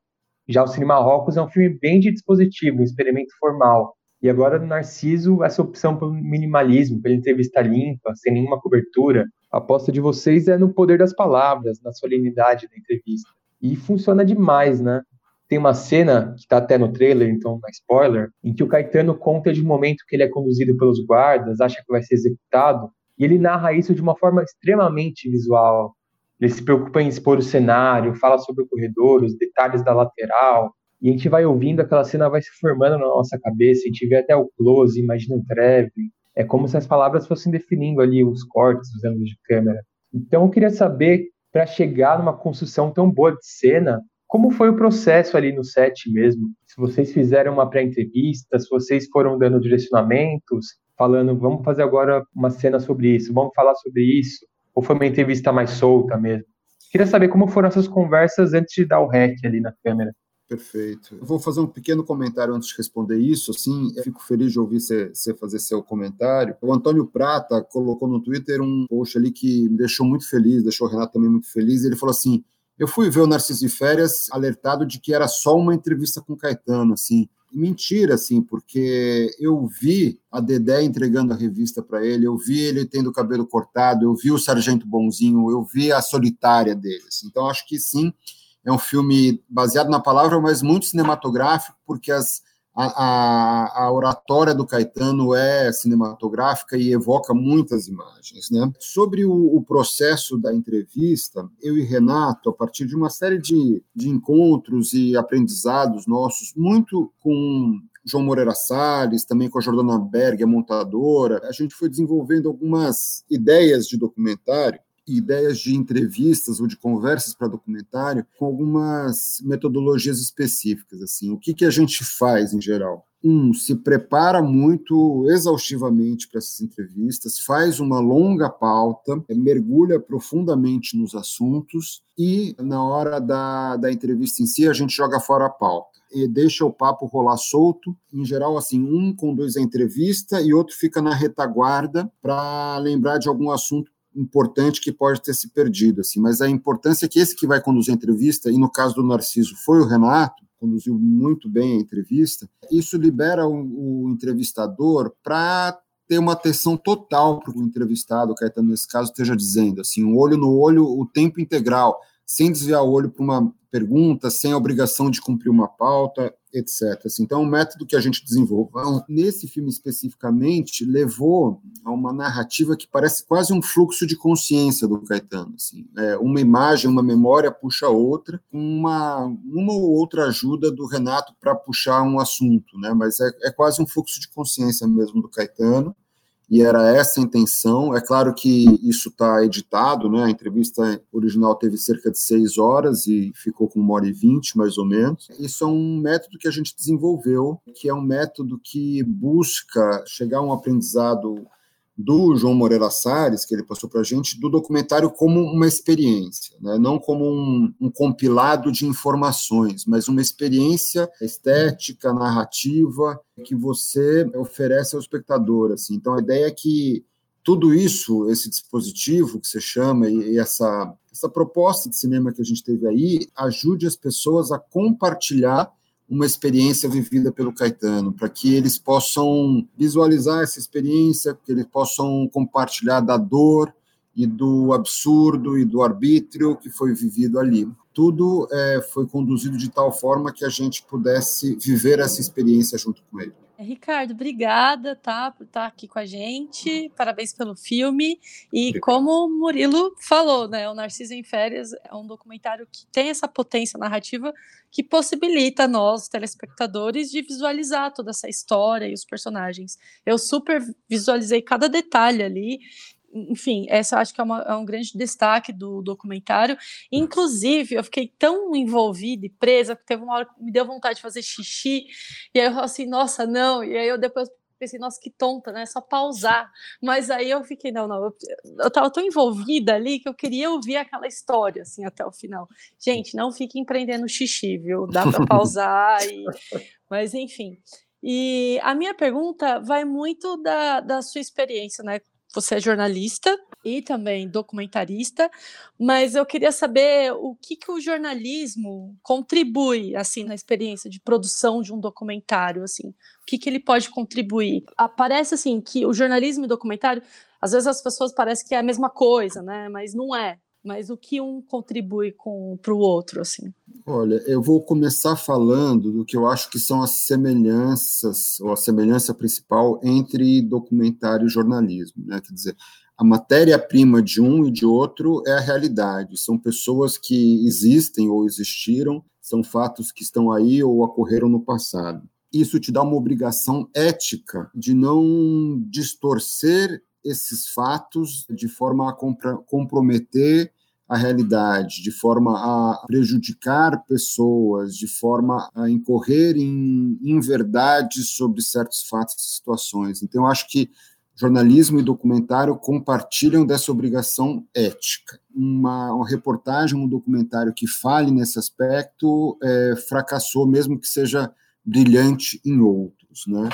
Já o Cine Marrocos é um filme bem de dispositivo, um experimento formal. E agora no Narciso, essa opção pelo minimalismo, pela entrevista limpa, sem nenhuma cobertura. A aposta de vocês é no poder das palavras, na solenidade da entrevista. E funciona demais, né? Tem uma cena, que está até no trailer, então não é spoiler, em que o Caetano conta de um momento que ele é conduzido pelos guardas, acha que vai ser executado, e ele narra isso de uma forma extremamente visual. Ele se preocupa em expor o cenário, fala sobre o corredor, os detalhes da lateral. E a gente vai ouvindo, aquela cena vai se formando na nossa cabeça, a gente vê até o close, imagina um treve. É como se as palavras fossem definindo ali os cortes, os ângulos de câmera. Então eu queria saber, para chegar numa construção tão boa de cena, como foi o processo ali no set mesmo? Se vocês fizeram uma pré-entrevista, se vocês foram dando direcionamentos, falando, vamos fazer agora uma cena sobre isso, vamos falar sobre isso, ou foi uma entrevista mais solta mesmo? Queria saber como foram essas conversas antes de dar o rec ali na câmera. Perfeito. Eu vou fazer um pequeno comentário antes de responder isso. Eu fico feliz de ouvir você fazer seu comentário. O Antônio Prata colocou no Twitter um post ali que me deixou muito feliz, deixou o Renato também muito feliz. Ele falou assim: eu fui ver o Narciso de Férias alertado de que era só uma entrevista com Caetano, assim mentira, assim, porque eu vi a Dedé entregando a revista para ele, eu vi ele tendo o cabelo cortado, eu vi o Sargento Bonzinho, eu vi a solitária deles. Então, acho que sim, é um filme baseado na palavra, mas muito cinematográfico, porque as, a, a, a, oratória do Caetano é cinematográfica e evoca muitas imagens. Né? Sobre o, o, processo da entrevista, eu e Renato, a partir de uma série de, de encontros e aprendizados nossos, muito com João Moreira Salles, também com a Jordana Berg, a montadora, a gente foi desenvolvendo algumas ideias de documentário ideias de entrevistas ou de conversas para documentário com algumas metodologias específicas. Assim, o que, que a gente faz em geral? Um, se prepara muito exaustivamente para essas entrevistas, faz uma longa pauta, mergulha profundamente nos assuntos e, na hora da, da entrevista em si, a gente joga fora a pauta e deixa o papo rolar solto. Em geral, assim, um conduz a entrevista e outro fica na retaguarda para lembrar de algum assunto importante que pode ter se perdido, assim, mas a importância é que esse que vai conduzir a entrevista, e no caso do Narciso foi o Renato, conduziu muito bem a entrevista, isso libera o, o entrevistador para ter uma atenção total para o entrevistado, o Caetano, nesse caso, esteja dizendo, assim, um olho no olho o tempo integral, sem desviar o olho para uma pergunta, sem a obrigação de cumprir uma pauta, etc. Assim, então, é um método que a gente desenvolveu, nesse filme especificamente, levou a uma narrativa que parece quase um fluxo de consciência do Caetano. Assim, é, uma imagem, uma memória puxa a outra, uma, uma ou outra ajuda do Renato para puxar um assunto, né? mas é, é quase um fluxo de consciência mesmo do Caetano e era essa a intenção. É claro que isso está editado, né? A entrevista original teve cerca de seis horas e ficou com uma hora e vinte, mais ou menos. Isso é um método que a gente desenvolveu, que é um método que busca chegar a um aprendizado do João Moreira Salles, que ele passou para a gente, do documentário como uma experiência, né? não como um, um, compilado de informações, mas uma experiência estética, narrativa, que você oferece ao espectador. Assim. Então, a ideia é que tudo isso, esse dispositivo que você chama e, e essa, essa proposta de cinema que a gente teve aí, ajude as pessoas a compartilhar uma experiência vivida pelo Caetano, para que eles possam visualizar essa experiência, que eles possam compartilhar da dor e do absurdo e do arbítrio que foi vivido ali. Tudo é, foi conduzido de tal forma que a gente pudesse viver essa experiência junto com ele. É, Ricardo, obrigada, tá, por estar aqui com a gente. Parabéns pelo filme. E Obrigado. como o Murilo falou, né, o Narciso em Férias é um documentário que tem essa potência narrativa que possibilita nós, telespectadores, de visualizar toda essa história e os personagens. Eu super visualizei cada detalhe ali enfim, essa acho que é, uma, é, um grande destaque do documentário. Inclusive, eu fiquei tão envolvida e presa que teve uma hora que me deu vontade de fazer xixi, e aí eu falei assim, nossa, não, e aí eu depois pensei, nossa, que tonta, né? É só pausar. Mas aí eu fiquei, não, não, eu, eu tava tão envolvida ali que eu queria ouvir aquela história, assim, até o final. Gente, não fique empreendendo xixi, viu? Dá para pausar, e... mas enfim. E a minha pergunta vai muito da, da sua experiência, né? Você é jornalista e também documentarista, mas eu queria saber o que, que o jornalismo contribui assim na experiência de produção de um documentário, assim, o que, que ele pode contribuir? Parece assim que o jornalismo e documentário, às vezes as pessoas parecem que é a mesma coisa, né? Mas não é mas o que um contribui para o outro, assim? Olha, eu vou começar falando do que eu acho que são as semelhanças, ou a semelhança principal entre documentário e jornalismo, né? Quer dizer, a matéria-prima de um e de outro é a realidade, são pessoas que existem ou existiram, são fatos que estão aí ou ocorreram no passado. Isso te dá uma obrigação ética de não distorcer esses fatos de forma a comprometer a realidade, de forma a prejudicar pessoas, de forma a incorrer em inverdades sobre certos fatos e situações. Então, eu acho que jornalismo e documentário compartilham dessa obrigação ética. Uma, uma reportagem, um documentário que fale nesse aspecto é, fracassou, mesmo que seja brilhante em outros, né?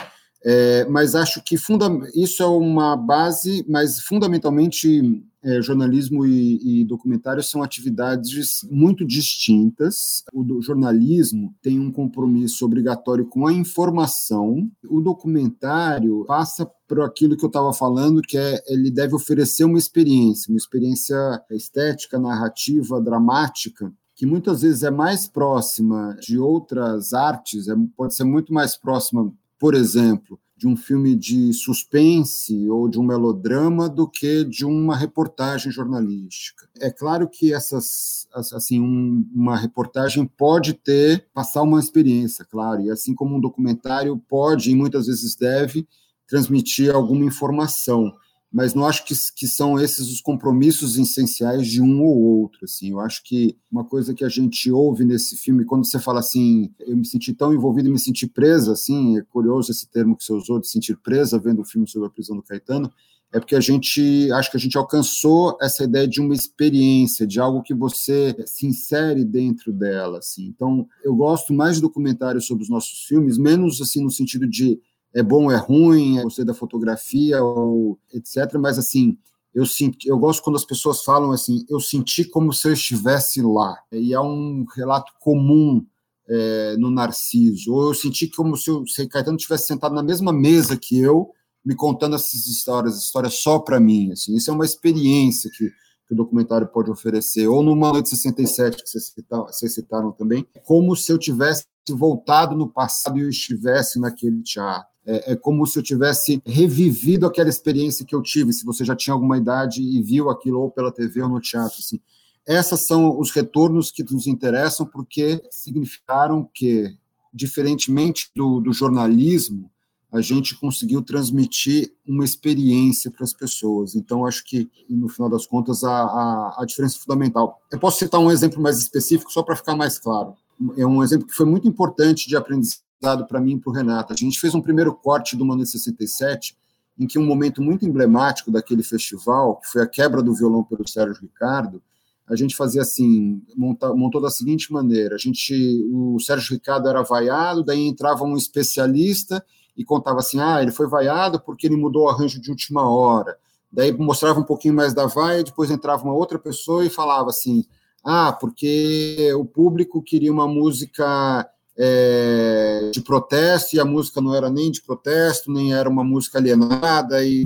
É, mas acho que funda isso é uma base, mas fundamentalmente é, jornalismo e, e, documentário são atividades muito distintas. O jornalismo tem um compromisso obrigatório com a informação. O documentário passa por aquilo que eu estava falando, que é ele deve oferecer uma experiência, uma experiência estética, narrativa, dramática, que muitas vezes é mais próxima de outras artes, é, pode ser muito mais próxima, por exemplo, de um filme de suspense ou de um melodrama do que de uma reportagem jornalística. É claro que essas assim um, uma reportagem pode ter passar uma experiência, claro, e assim como um documentário pode e muitas vezes deve transmitir alguma informação, mas não acho que, que são esses os compromissos essenciais de um ou outro. Assim, eu acho que uma coisa que a gente ouve nesse filme, quando você fala assim, eu me senti tão envolvido e me senti presa, assim, é curioso esse termo que você usou de sentir presa vendo o filme sobre a prisão do Caetano, é porque a gente acho que a gente alcançou essa ideia de uma experiência, de algo que você se insere dentro dela, assim. Então, eu gosto mais de documentários sobre os nossos filmes, menos assim no sentido de é bom, é ruim, gostei da fotografia, ou etc. Mas assim, eu senti, eu gosto quando as pessoas falam assim, eu senti como se eu estivesse lá. E é um relato comum é, no Narciso. Ou eu senti como se o Caetano tivesse sentado na mesma mesa que eu, me contando essas histórias, histórias só para mim. Assim, isso é uma experiência que, que, o documentário pode oferecer. Ou numa noite 67 que vocês citaram, vocês citaram também, como se eu tivesse voltado no passado e eu estivesse naquele teatro. É, é, como se eu tivesse revivido aquela experiência que eu tive, se você já tinha alguma idade e viu aquilo ou pela TV ou no teatro. Assim. Essas são os retornos que nos interessam, porque significaram que, diferentemente do, do jornalismo, a gente conseguiu transmitir uma experiência para as pessoas. Então, acho que, no final das contas, a, a, a diferença é fundamental. Eu posso citar um exemplo mais específico, só para ficar mais claro. É um exemplo que foi muito importante de aprendizagem dado para mim e para o Renato. A gente fez um primeiro corte do Mano 67, em que um momento muito emblemático daquele festival, que foi a quebra do violão pelo Sérgio Ricardo, a gente fazia assim, monta, montou da seguinte maneira, a gente, o Sérgio Ricardo era vaiado, daí entrava um especialista e contava assim, ah, ele foi vaiado porque ele mudou o arranjo de última hora, daí mostrava um pouquinho mais da vaia, depois entrava uma outra pessoa e falava assim, ah, porque o público queria uma música é, de protesto, e a música não era nem de protesto, nem era uma música alienada, e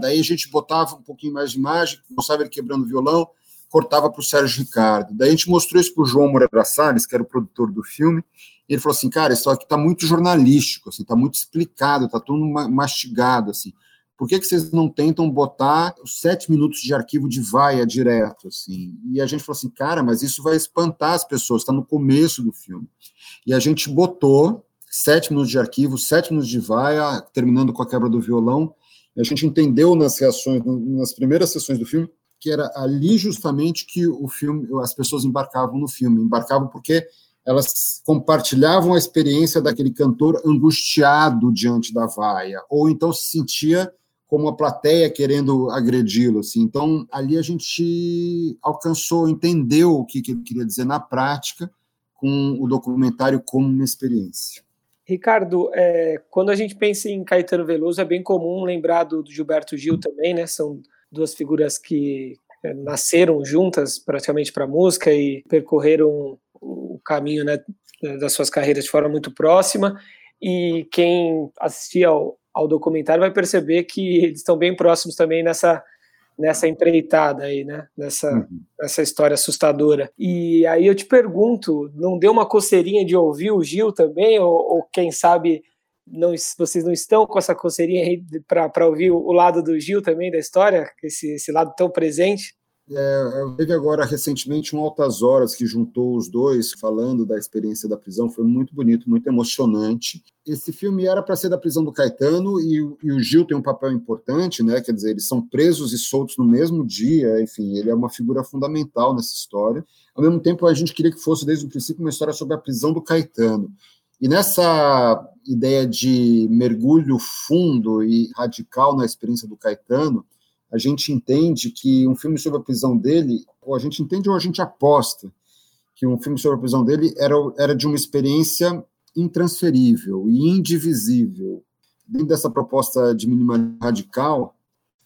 daí a gente botava um pouquinho mais de imagem, mostrava ele quebrando violão, cortava para o Sérgio Ricardo. Daí a gente mostrou isso para o João Moreira Salles, que era o produtor do filme, e ele falou assim, cara, isso aqui está muito jornalístico, está assim, tá muito explicado, está tudo mastigado, assim por que, que vocês não tentam botar sete minutos de arquivo de vaia direto, assim? E a gente falou assim, cara, mas isso vai espantar as pessoas, está no começo do filme. E a gente botou sete minutos de arquivo, sete minutos de vaia, terminando com a quebra do violão, e a gente entendeu nas reações, nas primeiras sessões do filme, que era ali justamente que o filme, as pessoas embarcavam no filme, embarcavam porque elas compartilhavam a experiência daquele cantor angustiado diante da vaia, ou então se sentia como a plateia querendo agredi-lo. Assim. Então, ali a gente alcançou, entendeu o que, que ele queria dizer na prática, com o documentário como uma experiência. Ricardo, é, quando a gente pensa em Caetano Veloso, é bem comum lembrar do, do Gilberto Gil também, né? São duas figuras que é, nasceram juntas praticamente para a música e percorreram o caminho né, das suas carreiras de forma muito próxima. E quem assistia ao, ao documentário vai perceber que eles estão bem próximos também nessa nessa empreitada aí, né? Nessa, uhum. nessa história assustadora. E aí eu te pergunto, não deu uma coceirinha de ouvir o Gil também? Ou, ou quem sabe não, vocês não estão com essa coceirinha aí para ouvir o, o, lado do Gil também da história? Esse, esse lado tão presente? É, teve agora recentemente um Altas Horas que juntou os dois, falando da experiência da prisão, foi muito bonito, muito emocionante. Esse filme era para ser da prisão do Caetano e, e, o Gil tem um papel importante, né? Quer dizer, eles são presos e soltos no mesmo dia, enfim, ele é uma figura fundamental nessa história. Ao mesmo tempo, a gente queria que fosse desde o princípio uma história sobre a prisão do Caetano. E nessa ideia de mergulho fundo e radical na experiência do Caetano, a gente entende que um filme sobre a prisão dele, ou a gente entende ou a gente aposta que um filme sobre a prisão dele era, era de uma experiência intransferível e indivisível. Dentro dessa proposta de minimalismo radical,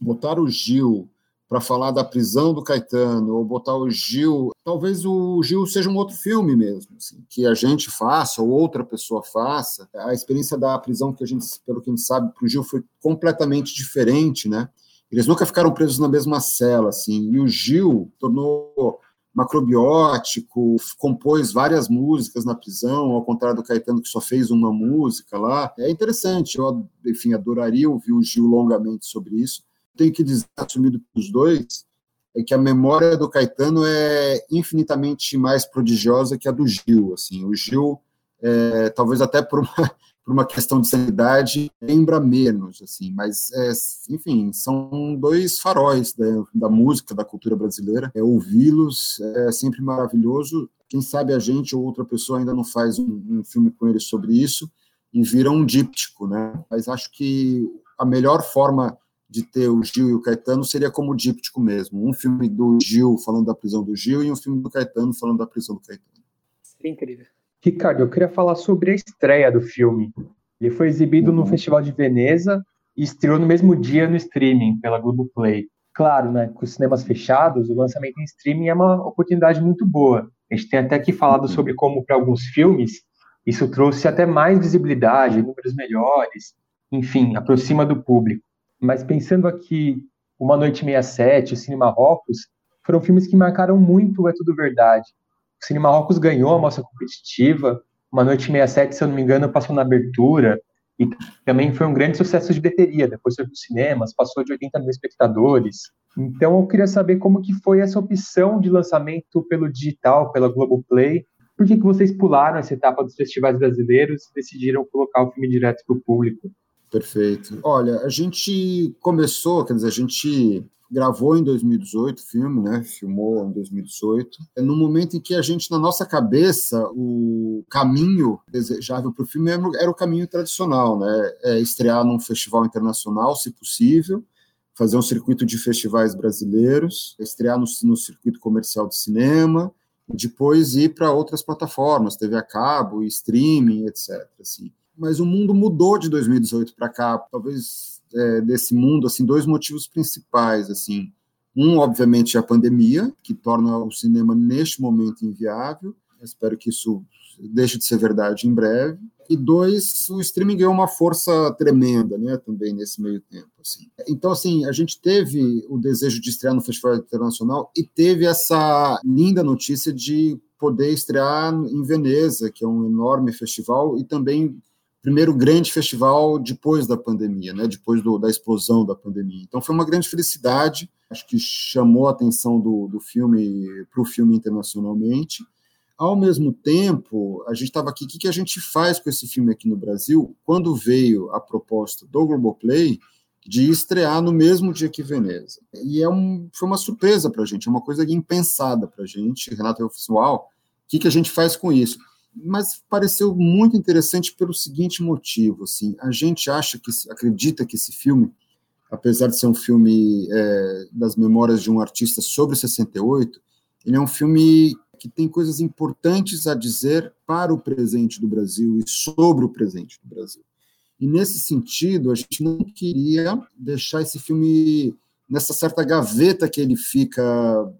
botar o Gil para falar da prisão do Caetano, ou botar o Gil. Talvez o Gil seja um outro filme mesmo, assim, que a gente faça, ou outra pessoa faça. A experiência da prisão, que a gente, pelo que a gente sabe, para o Gil foi completamente diferente, né? Eles nunca ficaram presos na mesma cela, assim. E o Gil tornou macrobiótico, compôs várias músicas na prisão, ao contrário do Caetano que só fez uma música lá. É interessante, eu, enfim, adoraria ouvir o Gil longamente sobre isso. Tenho que dizer, assumido pelos dois, é que a memória do Caetano é infinitamente mais prodigiosa que a do Gil. Assim, o Gil, é, talvez até por uma, por uma questão de sanidade, lembra menos, assim, mas, é, enfim, são dois faróis da, da música, da cultura brasileira. É, Ouvi-los é sempre maravilhoso. Quem sabe a gente ou outra pessoa ainda não faz um, um filme com eles sobre isso e vira um díptico, né? Mas acho que a melhor forma de ter o Gil e o Caetano seria como díptico mesmo. Um filme do Gil falando da prisão do Gil e um filme do Caetano falando da prisão do Caetano. Seria incrível. Ricardo, eu queria falar sobre a estreia do filme. Ele foi exibido no Festival de Veneza e estreou no mesmo dia no streaming pela Globoplay. Claro, né, com os cinemas fechados, o lançamento em streaming é uma oportunidade muito boa. A gente tem até aqui falado sobre como, para alguns filmes, isso trouxe até mais visibilidade, números melhores, enfim, aproxima do público. Mas pensando aqui, Uma Noite 67, o Cine Marrocos, foram filmes que marcaram muito o É Tudo Verdade. O Cine Marrocos ganhou a mostra competitiva, Uma Noite 67, se eu não me engano, passou na abertura, e também foi um grande sucesso de bilheteria, depois foi para os cinemas, passou de 80 mil espectadores. Então eu queria saber como que foi essa opção de lançamento pelo digital, pela Globoplay, por que, que vocês pularam essa etapa dos festivais brasileiros e decidiram colocar o filme direto para o público? Perfeito. Olha, a gente começou, quer dizer, a gente gravou em 2018 o filme, né? Filmou em 2018. É no momento em que a gente, na nossa cabeça, o caminho desejável para o filme era o caminho tradicional, né? É estrear num festival internacional, se possível, fazer um circuito de festivais brasileiros, estrear no, no circuito comercial de cinema, depois ir para outras plataformas, TV a cabo, streaming, etc. Assim mas o mundo mudou de 2018 para cá, talvez é, desse mundo, assim, dois motivos principais, assim, um, obviamente, é a pandemia, que torna o cinema neste momento inviável, espero que isso deixe de ser verdade em breve, e dois, o streaming ganhou uma força tremenda, né, também nesse meio tempo, assim. Então, assim, a gente teve o desejo de estrear no Festival Internacional e teve essa linda notícia de poder estrear em Veneza, que é um enorme festival, e também primeiro grande festival depois da pandemia, né, depois do, da explosão da pandemia. Então foi uma grande felicidade, acho que chamou a atenção do, do filme para o filme internacionalmente. Ao mesmo tempo, a gente estava aqui, o que, que a gente faz com esse filme aqui no Brasil? Quando veio a proposta do Globoplay de estrear no mesmo dia que Veneza. E é um, foi uma surpresa para a gente, é uma coisa impensada para a gente. Renato, eu falei assim, o que, que a gente faz com isso? Mas pareceu muito interessante pelo seguinte motivo, assim, a gente acha que, acredita que esse filme, apesar de ser um filme é, das memórias de um artista sobre 68, ele é um filme que tem coisas importantes a dizer para o presente do Brasil e sobre o presente do Brasil. E nesse sentido, a gente não queria deixar esse filme nessa certa gaveta que ele fica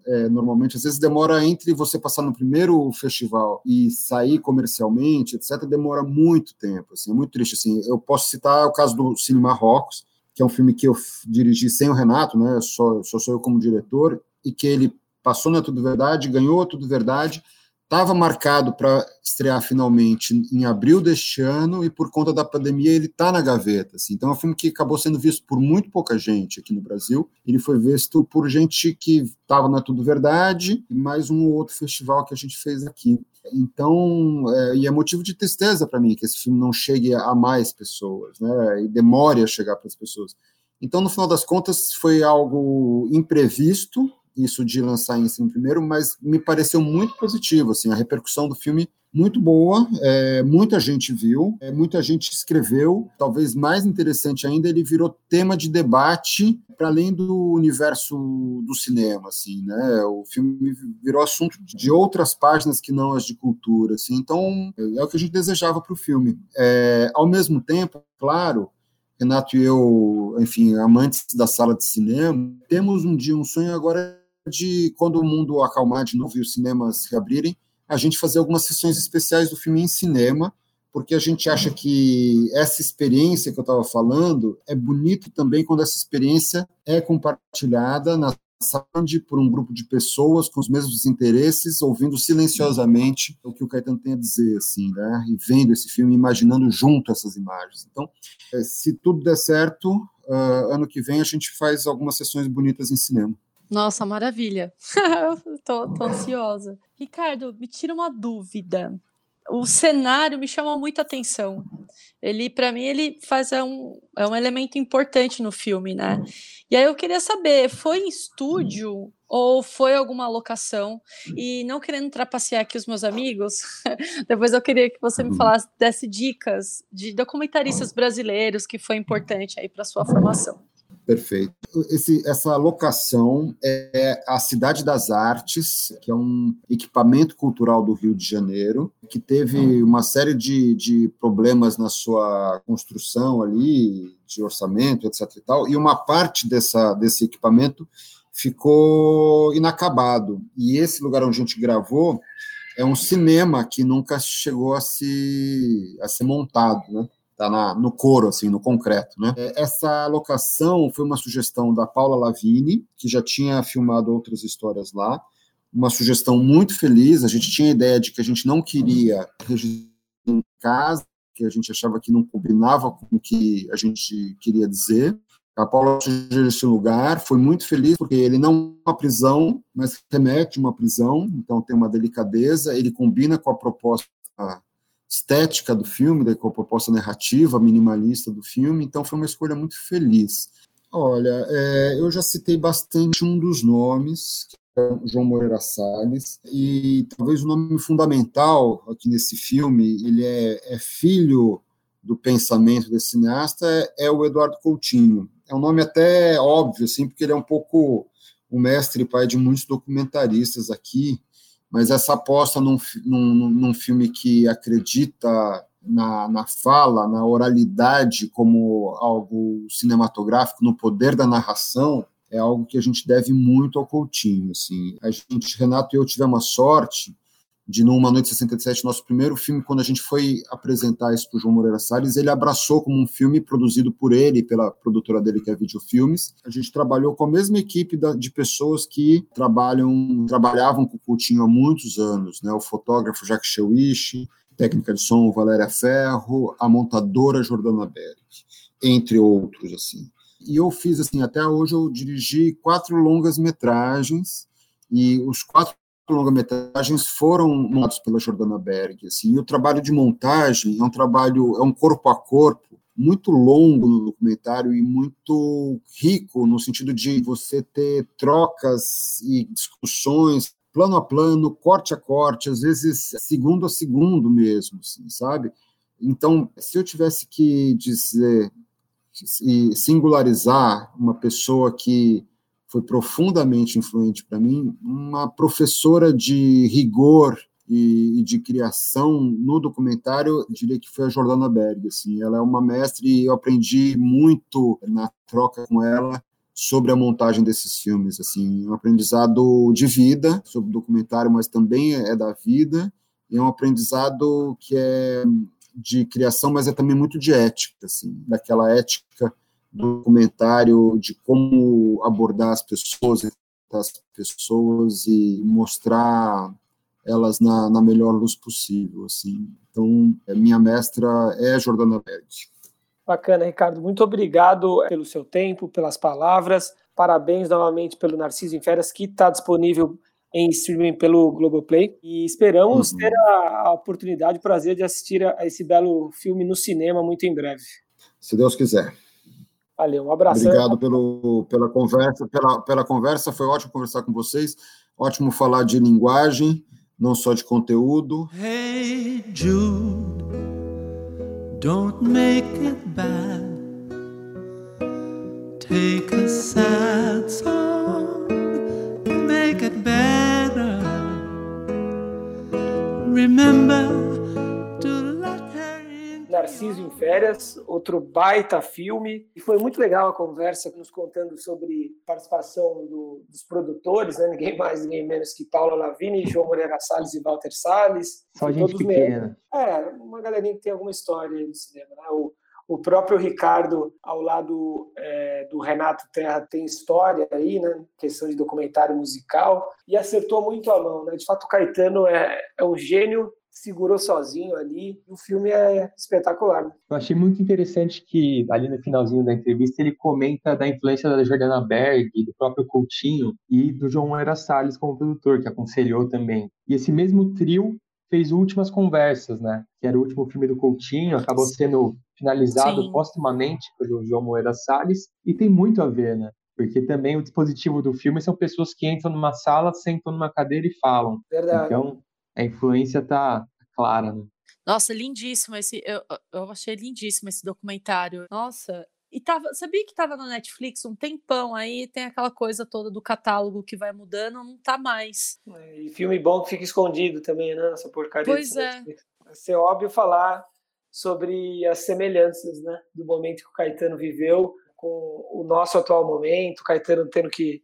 é, normalmente, às vezes demora entre você passar no primeiro festival e sair comercialmente, etc., demora muito tempo, assim, é muito triste, assim, eu posso citar o caso do Cine Marrocos, que é um filme que eu dirigi sem o Renato, né, só, só sou eu como diretor, e que ele passou na Tudo Verdade, ganhou Tudo Verdade, estava marcado para estrear finalmente em abril deste ano e por conta da pandemia ele está na gaveta. Assim. Então é um filme que acabou sendo visto por muito pouca gente aqui no Brasil. Ele foi visto por gente que estava na Tudo Verdade e mais um ou outro festival que a gente fez aqui. Então, é, e é motivo de tristeza para mim que esse filme não chegue a mais pessoas, né? E demore a chegar para as pessoas. Então, no final das contas, foi algo imprevisto, isso de lançar em cima primeiro, mas me pareceu muito positivo, assim, a repercussão do filme muito boa, é, muita gente viu, é, muita gente escreveu. Talvez mais interessante ainda, ele virou tema de debate para além do universo do cinema, assim, né? O filme virou assunto de outras páginas que não as de cultura, assim. Então é o que a gente desejava para o filme. É, ao mesmo tempo, claro, Renato e eu, enfim, amantes da sala de cinema, temos um dia um sonho agora de, quando o mundo acalmar de novo e os cinemas reabrirem, a gente fazer algumas sessões especiais do filme em cinema, porque a gente acha que essa experiência que eu estava falando é bonito também quando essa experiência é compartilhada nas passagem por um grupo de pessoas com os mesmos interesses, ouvindo silenciosamente o que o Caetano tem a dizer, assim, né? E vendo esse filme, imaginando junto essas imagens. Então, eh, se tudo der certo, uh, ano que vem a gente faz algumas sessões bonitas em cinema. Nossa, maravilha. tô, tô ansiosa. Ricardo, me tira uma dúvida. O cenário me chama muita atenção. Ele, para mim, ele faz é um, é um elemento importante no filme, né? E aí eu queria saber, foi em estúdio ou foi alguma locação? E não querendo trapacear aqui os meus amigos, depois eu queria que você me falasse, desse dicas de documentaristas brasileiros que foi importante aí para sua formação. Perfeito. Esse, essa locação é a Cidade das Artes, que é um equipamento cultural do Rio de Janeiro, que teve uma série de, de problemas na sua construção ali, de orçamento, etc. E, tal, e uma parte dessa, desse equipamento ficou inacabado. E esse lugar onde a gente gravou é um cinema que nunca chegou a se, a ser montado, né? Tá na, no couro, assim, no concreto, né? É, essa locação foi uma sugestão da Paula Lavini, que já tinha filmado outras histórias lá, uma sugestão muito feliz, a gente tinha a ideia de que a gente não queria registrar em casa, que a gente achava que não combinava com o que a gente queria dizer, a Paula sugeriu esse lugar, foi muito feliz porque ele não é uma prisão, mas remete a uma prisão, então tem uma delicadeza, ele combina com a proposta estética do filme, da, proposta narrativa minimalista do filme, então foi uma escolha muito feliz. Olha, é, eu já citei bastante um dos nomes, é João Moreira Salles, e talvez o nome fundamental aqui nesse filme, ele é, é filho do pensamento desse cineasta, é, é, o Eduardo Coutinho. É um nome até óbvio, assim, porque ele é um pouco o mestre pai de muitos documentaristas aqui, mas essa aposta num, num, num filme que acredita na, na, fala, na oralidade como algo cinematográfico, no poder da narração, é algo que a gente deve muito ao Coutinho. Assim. A gente, Renato e eu tivemos a sorte de Numa Noite 67, nosso primeiro filme, quando a gente foi apresentar isso para o João Moreira Salles, ele abraçou como um filme produzido por ele, pela produtora dele, que é Videofilmes. A gente trabalhou com a mesma equipe de pessoas que trabalham, trabalhavam com o Coutinho há muitos anos, né? o fotógrafo Jacques Chewish, técnica de som Valéria Ferro, a montadora Jordana Berg, entre outros, assim. E eu fiz, assim, até hoje eu dirigi quatro longas metragens, e os quatro longa-metragens foram montados pela Jordana Berg. Assim, e o trabalho de montagem é um trabalho, é um corpo a corpo muito longo no documentário e muito rico no sentido de você ter trocas e discussões plano a plano, corte a corte, às vezes segundo a segundo mesmo, assim, sabe? Então, se eu tivesse que dizer e singularizar uma pessoa que foi profundamente influente para mim, uma professora de rigor e, de criação no documentário, diria que foi a Jordana Berg. Assim, ela é uma mestre e eu aprendi muito na troca com ela sobre a montagem desses filmes. Assim, um aprendizado de vida sobre o documentário, mas também é da vida. E é um aprendizado que é de criação, mas é também muito de ética, assim, daquela ética documentário de como abordar as pessoas, as pessoas e mostrar elas na, na melhor luz possível, assim. Então, minha mestra é Jordana Berg. Bacana, Ricardo. Muito obrigado pelo seu tempo, pelas palavras. Parabéns novamente pelo Narciso em Férias, que está disponível em streaming pelo Globoplay. E esperamos uhum. ter a, a, oportunidade, o prazer de assistir a, a esse belo filme no cinema muito em breve. Se Deus quiser. Valeu, um abraço. Obrigado pelo, pela conversa, pela, pela conversa, foi ótimo conversar com vocês, ótimo falar de linguagem, não só de conteúdo. Hey Jude, don't make it bad. Take a sad song, make it better. Remember Narciso em Férias, outro baita filme. E foi muito legal a conversa nos contando sobre participação do, dos produtores, né? ninguém mais, ninguém menos que Paula Lavini, João Moreira Salles e Walter Salles. Só gente pequena. É, uma galerinha que tem alguma história no cinema. Né? O, O próprio Ricardo, ao lado é, do Renato Terra, tem história aí, né? Questão de documentário musical, e acertou muito a mão, né? De fato, o Caetano é, é um gênio segurou sozinho ali. O filme é espetacular. Né? Eu achei muito interessante que ali no finalzinho da entrevista ele comenta da influência da Jordana Berg, do próprio Coutinho e do João Moreira Salles como produtor, que aconselhou também. E esse mesmo trio fez Últimas Conversas, né? Que era o último filme do Coutinho, acabou sendo finalizado Sim. postumamente pelo João Moreira Salles e tem muito a ver, né? Porque também o dispositivo do filme são pessoas que entram numa sala, sentam numa cadeira e falam. Verdade. Então, a influência tá clara, né? Nossa, lindíssimo esse. Eu, eu achei lindíssimo esse documentário. Nossa, e tava, sabia que tava na Netflix um tempão aí, tem aquela coisa toda do catálogo que vai mudando, não tá mais. É, e filme bom que fica escondido também, né? Essa porcaria. Pois é. Netflix. Vai ser óbvio falar sobre as semelhanças, né? Do momento que o Caetano viveu com o nosso atual momento, o Caetano tendo que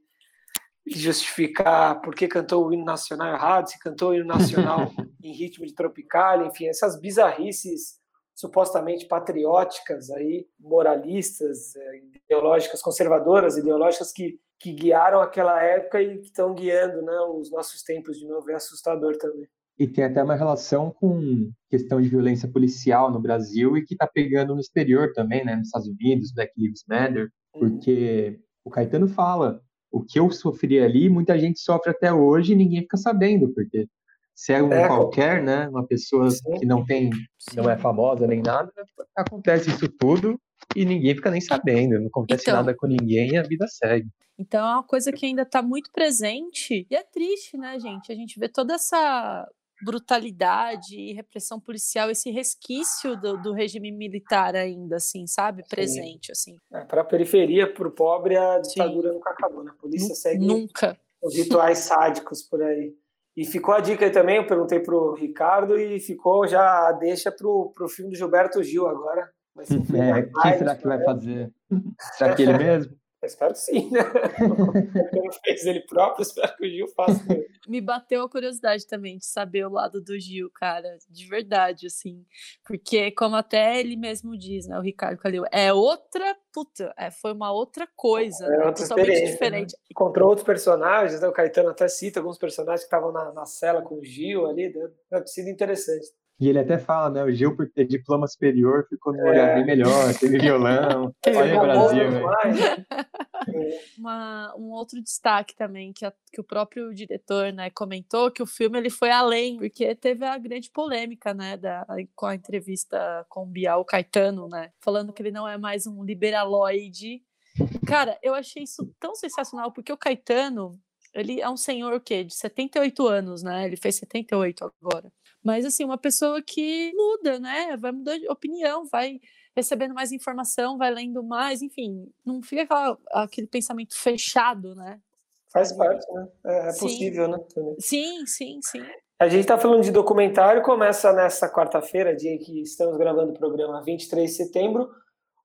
justificar por que cantou o hino nacional errado, se cantou o hino nacional em ritmo de tropical, enfim, essas bizarrices supostamente patrióticas aí, moralistas, é, ideológicas, conservadoras, ideológicas que, que guiaram aquela época e que estão guiando né, os nossos tempos de novo, é assustador também. E tem até uma relação com questão de violência policial no Brasil e que está pegando no exterior também, né, nos Estados Unidos, Black Lives Matter, uhum. porque uhum. o Caetano fala, o que eu sofri ali, muita gente sofre até hoje e ninguém fica sabendo, porque se é um é, qualquer, né, uma pessoa sim. que não tem, não é famosa nem nada, acontece isso tudo e ninguém fica nem sabendo, não acontece então, nada com ninguém e a vida segue. Então é uma coisa que ainda está muito presente e é triste, né, gente? A gente vê toda essa brutalidade e repressão policial, esse resquício do, do regime militar ainda, assim, sabe? Presente, assim. É, para a periferia, para o pobre, a ditadura Sim. nunca acabou, né? A polícia N segue nunca. os rituais sádicos por aí. E ficou a dica aí também, eu perguntei para o Ricardo e ficou já a deixa para o filme do Gilberto Gil agora. Vai ser um é, quem será que vai fazer? será que ele mesmo? Espero que sim, né? Ele fez ele próprio, espero que o Gil faça. Me bateu a curiosidade também de saber o lado do Gil, cara, de verdade, assim. Porque, como até ele mesmo diz, né, o Ricardo Calil, é outra, puta, é, foi uma outra coisa, é né, totalmente né? diferente. Né? Encontrou outros personagens, né? o Caetano até cita alguns personagens que estavam na, na cela com o Gil ali, deve ter sido interessante. E ele até fala, né? O Gil, por ter diploma superior, ficou num lugar é. bem melhor, teve violão. Olha o Brasil, Uma, um outro destaque também, que, a, que o próprio diretor né, comentou, que o filme ele foi além, porque teve a grande polêmica, né? Da, com a entrevista com o Bial Caetano, né? Falando que ele não é mais um liberaloide. Cara, eu achei isso tão sensacional, porque o Caetano, ele é um senhor o quê? De 78 anos, né? Ele fez 78 agora. Mas, assim, uma pessoa que muda, né? Vai mudar de opinião, vai recebendo mais informação, vai lendo mais, enfim, não fica aquela, aquele pensamento fechado, né? Faz parte, né? É, é possível, né? Também. Sim, sim, sim. A gente está falando de documentário, começa nessa quarta-feira, dia que estamos gravando o programa, 23 de setembro.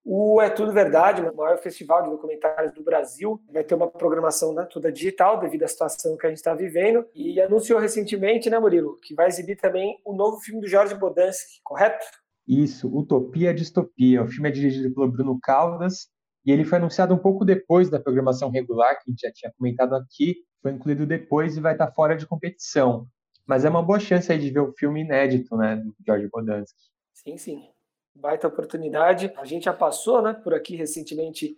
O É Tudo Verdade, o maior festival de documentários do Brasil, vai ter uma programação né, toda digital devido à situação que a gente está vivendo. E anunciou recentemente, né, Murilo, que vai exibir também o novo filme do Jorge Bodansky, correto? Isso, Utopia Distopia. O filme é dirigido pelo Bruno Caldas e ele foi anunciado um pouco depois da programação regular, que a gente já tinha comentado aqui. Foi incluído depois e vai estar fora de competição. Mas é uma boa chance aí de ver o filme inédito, né, do Jorge Bodansky. Sim, sim baita oportunidade. A gente já passou né, por aqui recentemente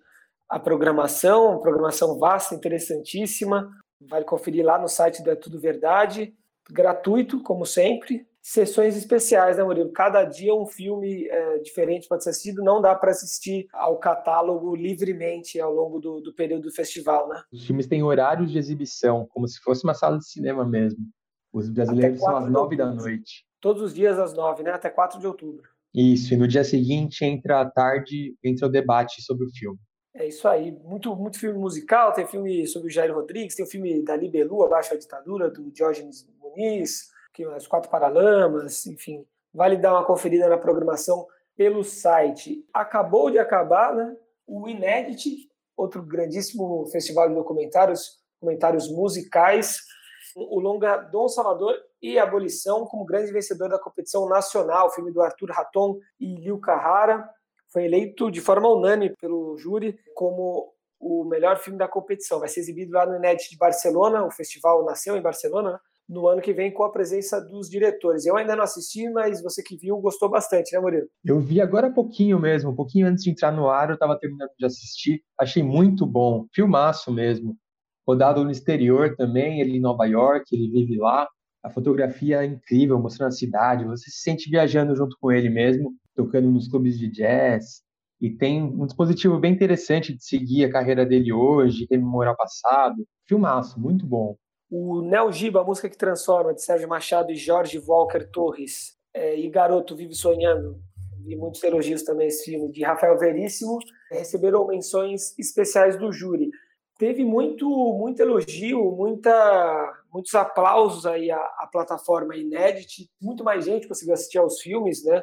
a programação, uma programação vasta, interessantíssima. Vale conferir lá no site do É Tudo Verdade, gratuito, como sempre. Sessões especiais, né, Murilo? Cada dia um filme é, diferente pode ser assistido. Não dá para assistir ao catálogo livremente ao longo do, do período do festival, né? Os filmes têm horários de exibição, como se fosse uma sala de cinema mesmo. Os brasileiros são às nove da noite. Todos os dias às nove, né? Até 4 de outubro. Isso, e no dia seguinte, entra a tarde, entra o debate sobre o filme. É isso aí, muito, muito filme musical, tem filme sobre o Jair Rodrigues, tem o filme da Libelu, Abaixo a Ditadura, do Diógenes Muniz, que As Quatro Paralamas, enfim, vale dar uma conferida na programação pelo site. Acabou de acabar né, o Inédit, outro grandíssimo festival de documentários, documentários musicais, o longa Dom Salvador e Abolição como grande vencedor da competição nacional, filme do Arthur Raton e Liu Carrara. foi eleito de forma unânime pelo júri como o melhor filme da competição. Vai ser exibido lá no Inédit de Barcelona, o festival nasceu em Barcelona, no ano que vem com a presença dos diretores. Eu ainda não assisti, mas você que viu gostou bastante, né, Murilo? Eu vi agora há pouquinho mesmo, um pouquinho antes de entrar no ar, eu estava terminando de assistir. Achei muito bom, filmaço mesmo. Rodado no exterior também, ele em Nova York, ele vive lá. A fotografia é incrível, mostrando a cidade. Você se sente viajando junto com ele mesmo, tocando nos clubes de jazz. E tem um dispositivo bem interessante de seguir a carreira dele hoje, rememorar o passado. Filmaço, muito bom. O Neo Giba, a música que transforma, de Sérgio Machado e Jorge Walker Torres, é, e Garoto Vive Sonhando, e muitos elogios também esse filme, de Rafael Veríssimo, receberam menções especiais do júri. Teve muito, muito elogio, muita, muitos aplausos aí à, à plataforma Inédit, muito mais gente conseguiu assistir aos filmes, né?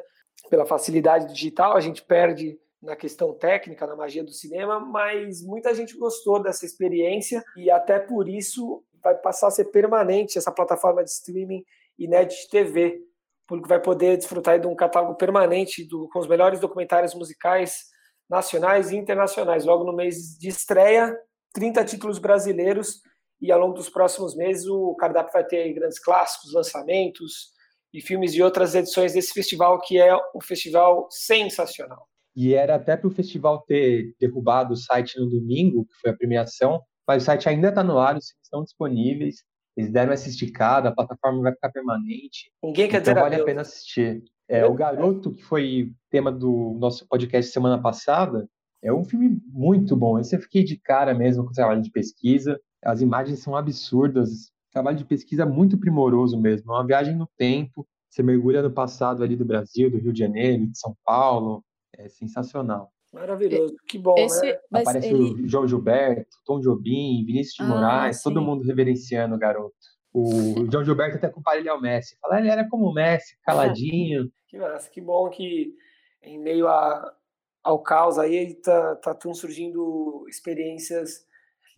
Pela facilidade digital, a gente perde na questão técnica, na magia do cinema, mas muita gente gostou dessa experiência e até por isso vai passar a ser permanente essa plataforma de streaming Inédit TV. O público vai poder desfrutar de um catálogo permanente do, com os melhores documentários musicais nacionais e internacionais. Logo no mês de estreia, 30 títulos brasileiros e ao longo dos próximos meses o cardápio vai ter grandes clássicos, lançamentos e filmes de outras edições desse festival que é um festival sensacional. E era até para o festival ter derrubado o site no domingo, que foi a premiação, mas o site ainda está no ar, os filmes estão disponíveis, eles deram essa esticada, a plataforma vai ficar permanente. Ninguém quer então dizer vale a pena assistir. É, o Garoto, que foi tema do nosso podcast semana passada, é um filme muito bom. Esse eu fiquei de cara mesmo com o trabalho de pesquisa. As imagens são absurdas. Trabalho de pesquisa muito primoroso mesmo. É uma viagem no tempo. Você mergulha no passado ali do Brasil, do Rio de Janeiro, de São Paulo. É sensacional. Maravilhoso, que bom, Esse, né? Aparece ele... o João Gilberto, Tom Jobim, Vinícius de Ah, Moraes, todo sim. mundo reverenciando o garoto. O João Gilberto até compara ele ao Messi. Fala, ele era como o Messi, caladinho. Que massa, que bom que em meio a, ao caos aí tá, tá tão surgindo experiências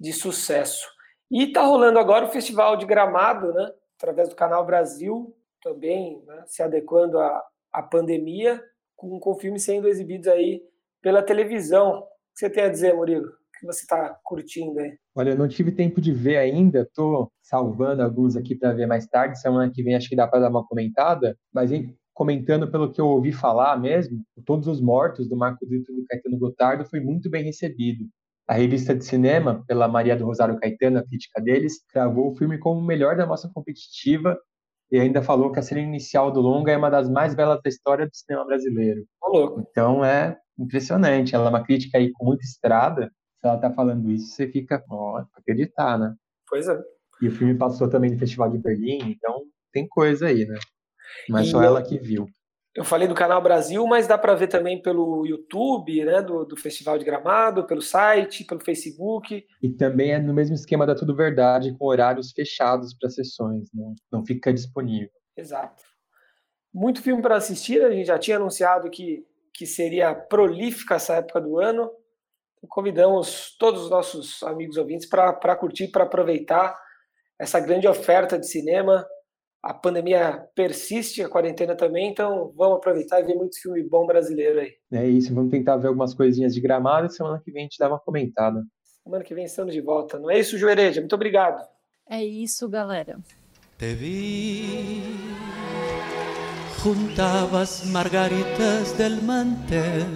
de sucesso. E tá rolando agora o Festival de Gramado, né? Através do Canal Brasil, também né? se adequando à, à pandemia, com, com filmes sendo exibidos aí pela televisão. O que você tem a dizer, Murilo? O que você está curtindo aí? Olha, eu não tive tempo de ver ainda, tô salvando alguns aqui para ver mais tarde. Semana que vem acho que dá para dar uma comentada, mas comentando pelo que eu ouvi falar mesmo, Todos os Mortos, do Marco Dito e do Caetano Gotardo, foi muito bem recebido. A revista de cinema, pela Maria do Rosário Caetano, a crítica deles, cravou o filme como o melhor da mostra competitiva e ainda falou que a cena inicial do longa é uma das mais belas da história do cinema brasileiro. Então é impressionante. Ela é uma crítica aí com muita estrada. Se ela tá falando isso, você fica, ó, acreditar, né? Pois é. E o filme passou também no Festival de Berlim, então tem coisa aí, né? É E só ela que viu. Eu falei do Canal Brasil, mas dá para ver também pelo YouTube, né, do, do Festival de Gramado, pelo site, pelo Facebook. E também é no mesmo esquema da Tudo Verdade, com horários fechados para sessões, não, não fica disponível. Exato. Muito filme para assistir, a gente já tinha anunciado que, que seria prolífica essa época do ano. Então, convidamos todos os nossos amigos ouvintes para curtir, para aproveitar essa grande oferta de cinema. A pandemia persiste, a quarentena também, então vamos aproveitar e ver muito filme bom brasileiro aí. É isso, vamos tentar ver algumas coisinhas de gramado e semana que vem a gente dá uma comentada. Semana que vem estamos de volta. Não é isso, Juereja? Muito obrigado. É isso, galera. Te vi, juntabas margaritas del mantel.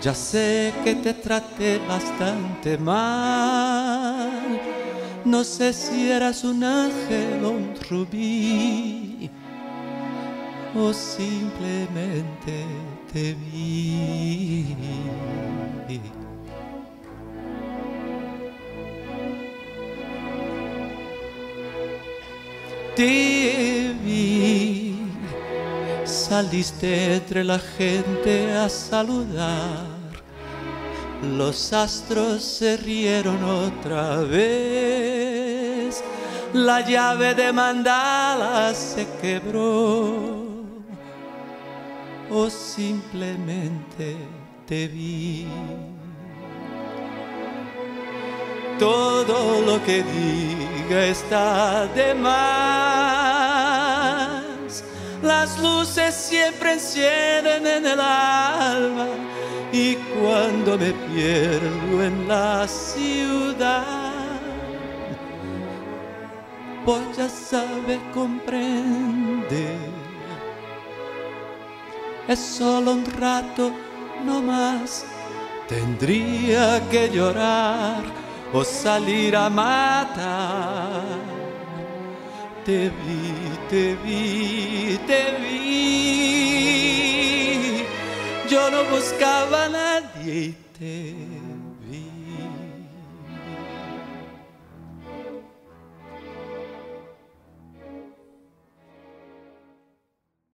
Ya sé que te traté bastante mal. No sé si eras un ángel o un rubí, o simplemente te vi. Te vi, saliste entre la gente a saludar. Los astros se rieron otra vez. La llave de mandala se quebró. O simplemente te vi. Todo lo que diga está de más. Las luces siempre encienden en el alma y cuando me pierdo en la ciudad, pues ya sabe comprender. Es solo un rato, no más. Tendría que llorar o salir a matar. Te vi, te vi, te vi. No buscaba a nadie y te.